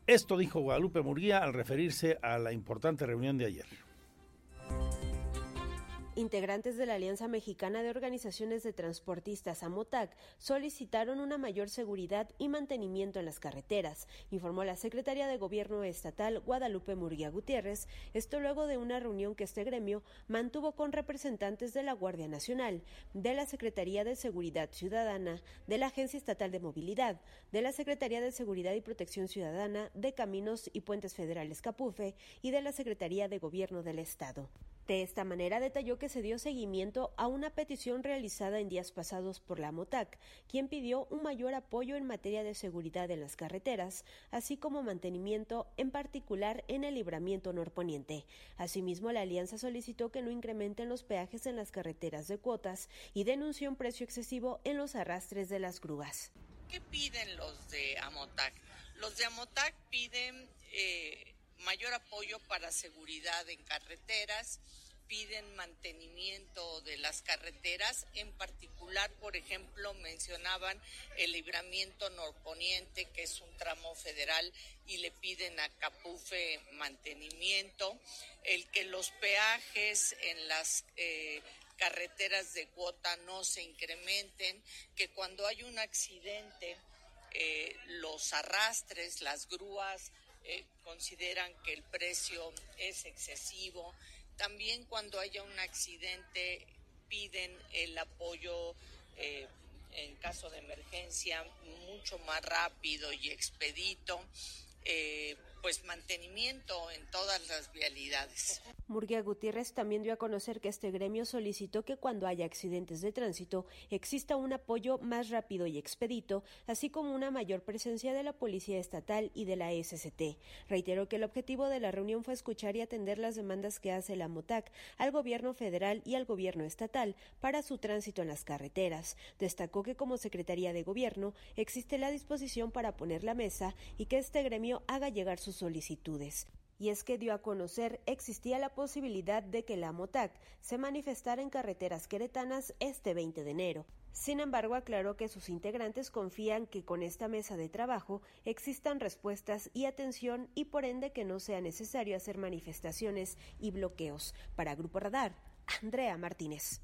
Esto dijo Guadalupe Murguía al referirse a la importante reunión de ayer. Integrantes de la Alianza Mexicana de Organizaciones de Transportistas AMOTAC solicitaron una mayor seguridad y mantenimiento en las carreteras, informó la secretaria de Gobierno Estatal Guadalupe Murguía Gutiérrez, esto luego de una reunión que este gremio mantuvo con representantes de la Guardia Nacional, de la Secretaría de Seguridad Ciudadana, de la Agencia Estatal de Movilidad, de la Secretaría de Seguridad y Protección Ciudadana, de Caminos y Puentes Federales Capufe y de la Secretaría de Gobierno del Estado. De esta manera detalló que se dio seguimiento a una petición realizada en días pasados por la MOTAC, quien pidió un mayor apoyo en materia de seguridad en las carreteras, así como mantenimiento en particular en el libramiento norponiente. Asimismo, la alianza solicitó que no incrementen los peajes en las carreteras de cuotas y denunció un precio excesivo en los arrastres de las grúas. ¿Qué piden los de Amotac? Los de Amotac piden eh, mayor apoyo para seguridad en carreteras, piden mantenimiento de las carreteras, en particular, por ejemplo, mencionaban el libramiento norponiente, que es un tramo federal, y le piden a Capufe mantenimiento, el que los peajes en las eh, carreteras de cuota no se incrementen, que cuando hay un accidente, eh, los arrastres, las grúas, eh, consideran que el precio es excesivo. También cuando haya un accidente piden el apoyo eh, en caso de emergencia mucho más rápido y expedito. Eh, pues mantenimiento en todas las vialidades. Murguía Gutiérrez también dio a conocer que este gremio solicitó que cuando haya accidentes de tránsito exista un apoyo más rápido y expedito, así como una mayor presencia de la Policía Estatal y de la SCT. Reiteró que el objetivo de la reunión fue escuchar y atender las demandas que hace la MOTAC al gobierno federal y al gobierno estatal para su tránsito en las carreteras. Destacó que como Secretaría de Gobierno existe la disposición para poner la mesa y que este gremio haga llegar sus solicitudes. Y es que dio a conocer existía la posibilidad de que la MOTAC se manifestara en carreteras queretanas este 20 de enero. Sin embargo, aclaró que sus integrantes confían que con esta mesa de trabajo existan respuestas y atención y por ende que no sea necesario hacer manifestaciones y bloqueos. Para Grupo Radar, Andrea Martínez.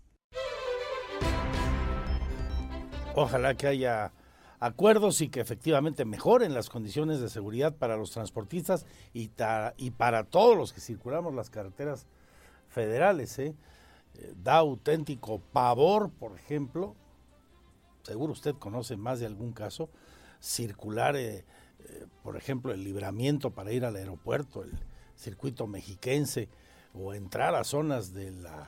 Ojalá que haya acuerdos y que efectivamente mejoren las condiciones de seguridad para los transportistas y, y para todos los que circulamos las carreteras federales. ¿eh? Eh, da auténtico pavor, por ejemplo, seguro usted conoce más de algún caso, circular, eh, por ejemplo, el libramiento para ir al aeropuerto, el circuito mexiquense, o entrar a zonas de la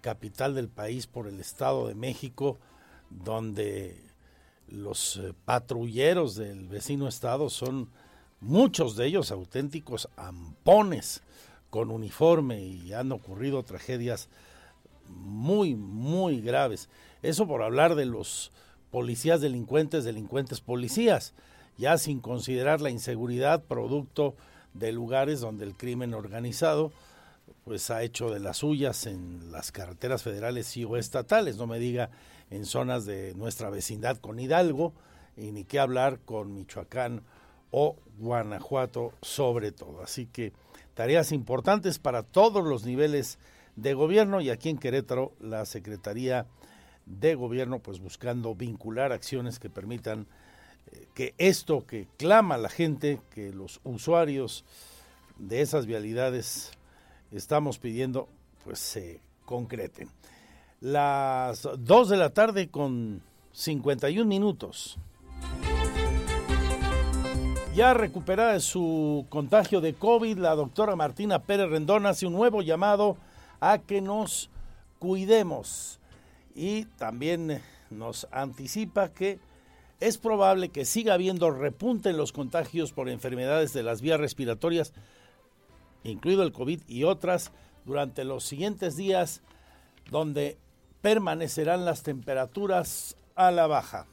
capital del país por el Estado de México, donde los eh, patrulleros del vecino estado son muchos de ellos auténticos ampones con uniforme y han ocurrido tragedias muy, muy graves. Eso por hablar de los policías delincuentes, delincuentes policías, ya sin considerar la inseguridad producto de lugares donde el crimen organizado pues ha hecho de las suyas en las carreteras federales y o estatales, no me diga en zonas de nuestra vecindad con Hidalgo y ni qué hablar con Michoacán o Guanajuato sobre todo. Así que tareas importantes para todos los niveles de gobierno y aquí en Querétaro la Secretaría de Gobierno pues buscando vincular acciones que permitan eh, que esto que clama la gente, que los usuarios de esas vialidades estamos pidiendo pues se concreten las 2 de la tarde con 51 minutos. Ya recuperada de su contagio de COVID, la doctora Martina Pérez Rendón hace un nuevo llamado a que nos cuidemos y también nos anticipa que es probable que siga habiendo repunte en los contagios por enfermedades de las vías respiratorias, incluido el COVID y otras, durante los siguientes días, donde permanecerán las temperaturas a la baja.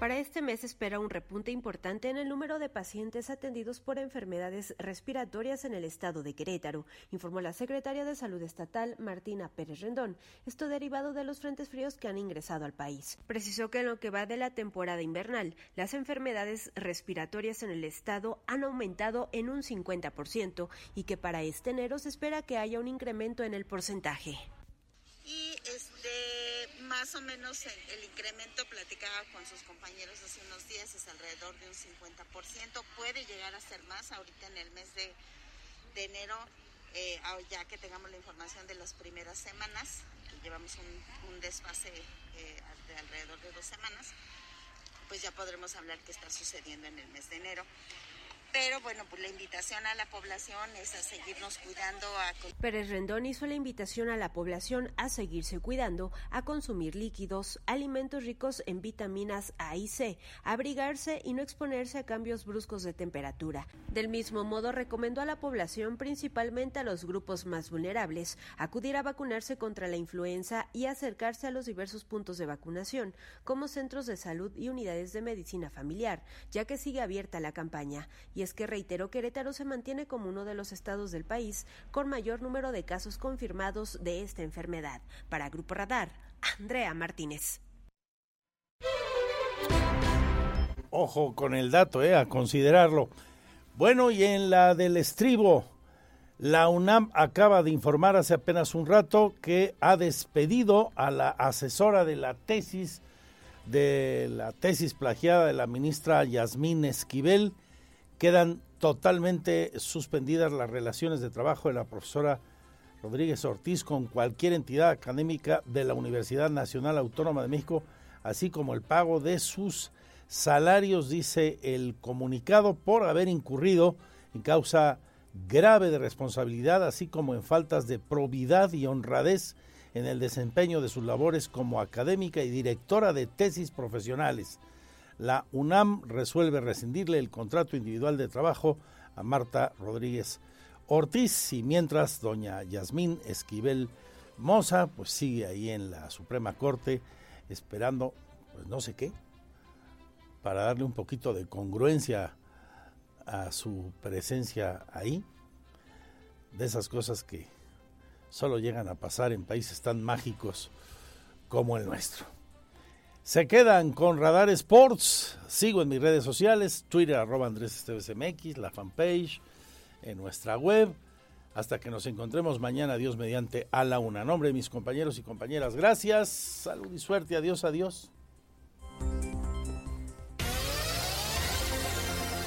Para este mes espera un repunte importante en el número de pacientes atendidos por enfermedades respiratorias en el estado de Querétaro, informó la secretaria de Salud Estatal, Martina Pérez Rendón. Esto derivado de los frentes fríos que han ingresado al país. Precisó que en lo que va de la temporada invernal, las enfermedades respiratorias en el estado han aumentado en un 50% y que para este enero se espera que haya un incremento en el porcentaje y este más o menos el, incremento platicaba con sus compañeros hace unos días es alrededor de un 50%, puede llegar a ser más ahorita en el mes de, enero, eh, ya que tengamos la información de las primeras semanas, llevamos un, desfase eh, de alrededor de dos semanas, pues ya podremos hablar qué está sucediendo en el mes de enero. Pero bueno, pues la invitación a la población es a seguirnos cuidando. A... Pérez Rendón hizo la invitación a la población a seguirse cuidando, a consumir líquidos, alimentos ricos en vitaminas A y C, abrigarse y no exponerse a cambios bruscos de temperatura. Del mismo modo, recomendó a la población, principalmente a los grupos más vulnerables, acudir a vacunarse contra la influenza y acercarse a los diversos puntos de vacunación, como centros de salud y unidades de medicina familiar, ya que sigue abierta la campaña y es que reiteró Querétaro se mantiene como uno de los estados del país con mayor número de casos confirmados de esta enfermedad. Para Grupo Radar, Andrea Martínez. Ojo con el dato, eh, a considerarlo. Bueno, y en la del estribo, la UNAM acaba de informar hace apenas un rato que ha despedido a la asesora de la tesis de la tesis plagiada de la ministra Yasmín Esquivel quedan totalmente suspendidas las relaciones de trabajo de la profesora Rodríguez Ortiz con cualquier entidad académica de la Universidad Nacional Autónoma de México, así como el pago de sus salarios, dice el comunicado, por haber incurrido en causa grave de responsabilidad, así como en faltas de probidad y honradez en el desempeño de sus labores como académica y directora de tesis profesionales la UNAM resuelve rescindirle el contrato individual de trabajo a Marta Rodríguez Ortiz y mientras doña Yasmín Esquivel Moza pues sigue ahí en la Suprema Corte esperando pues no sé qué para darle un poquito de congruencia a su presencia ahí de esas cosas que solo llegan a pasar en países tan mágicos como el nuestro. Se quedan con Radar Sports. Sigo en mis redes sociales, Twitter arroba Andrés MX, la fanpage, en nuestra web. Hasta que nos encontremos mañana, Dios mediante, a la una. Nombre de mis compañeros y compañeras, gracias, salud y suerte, adiós, adiós.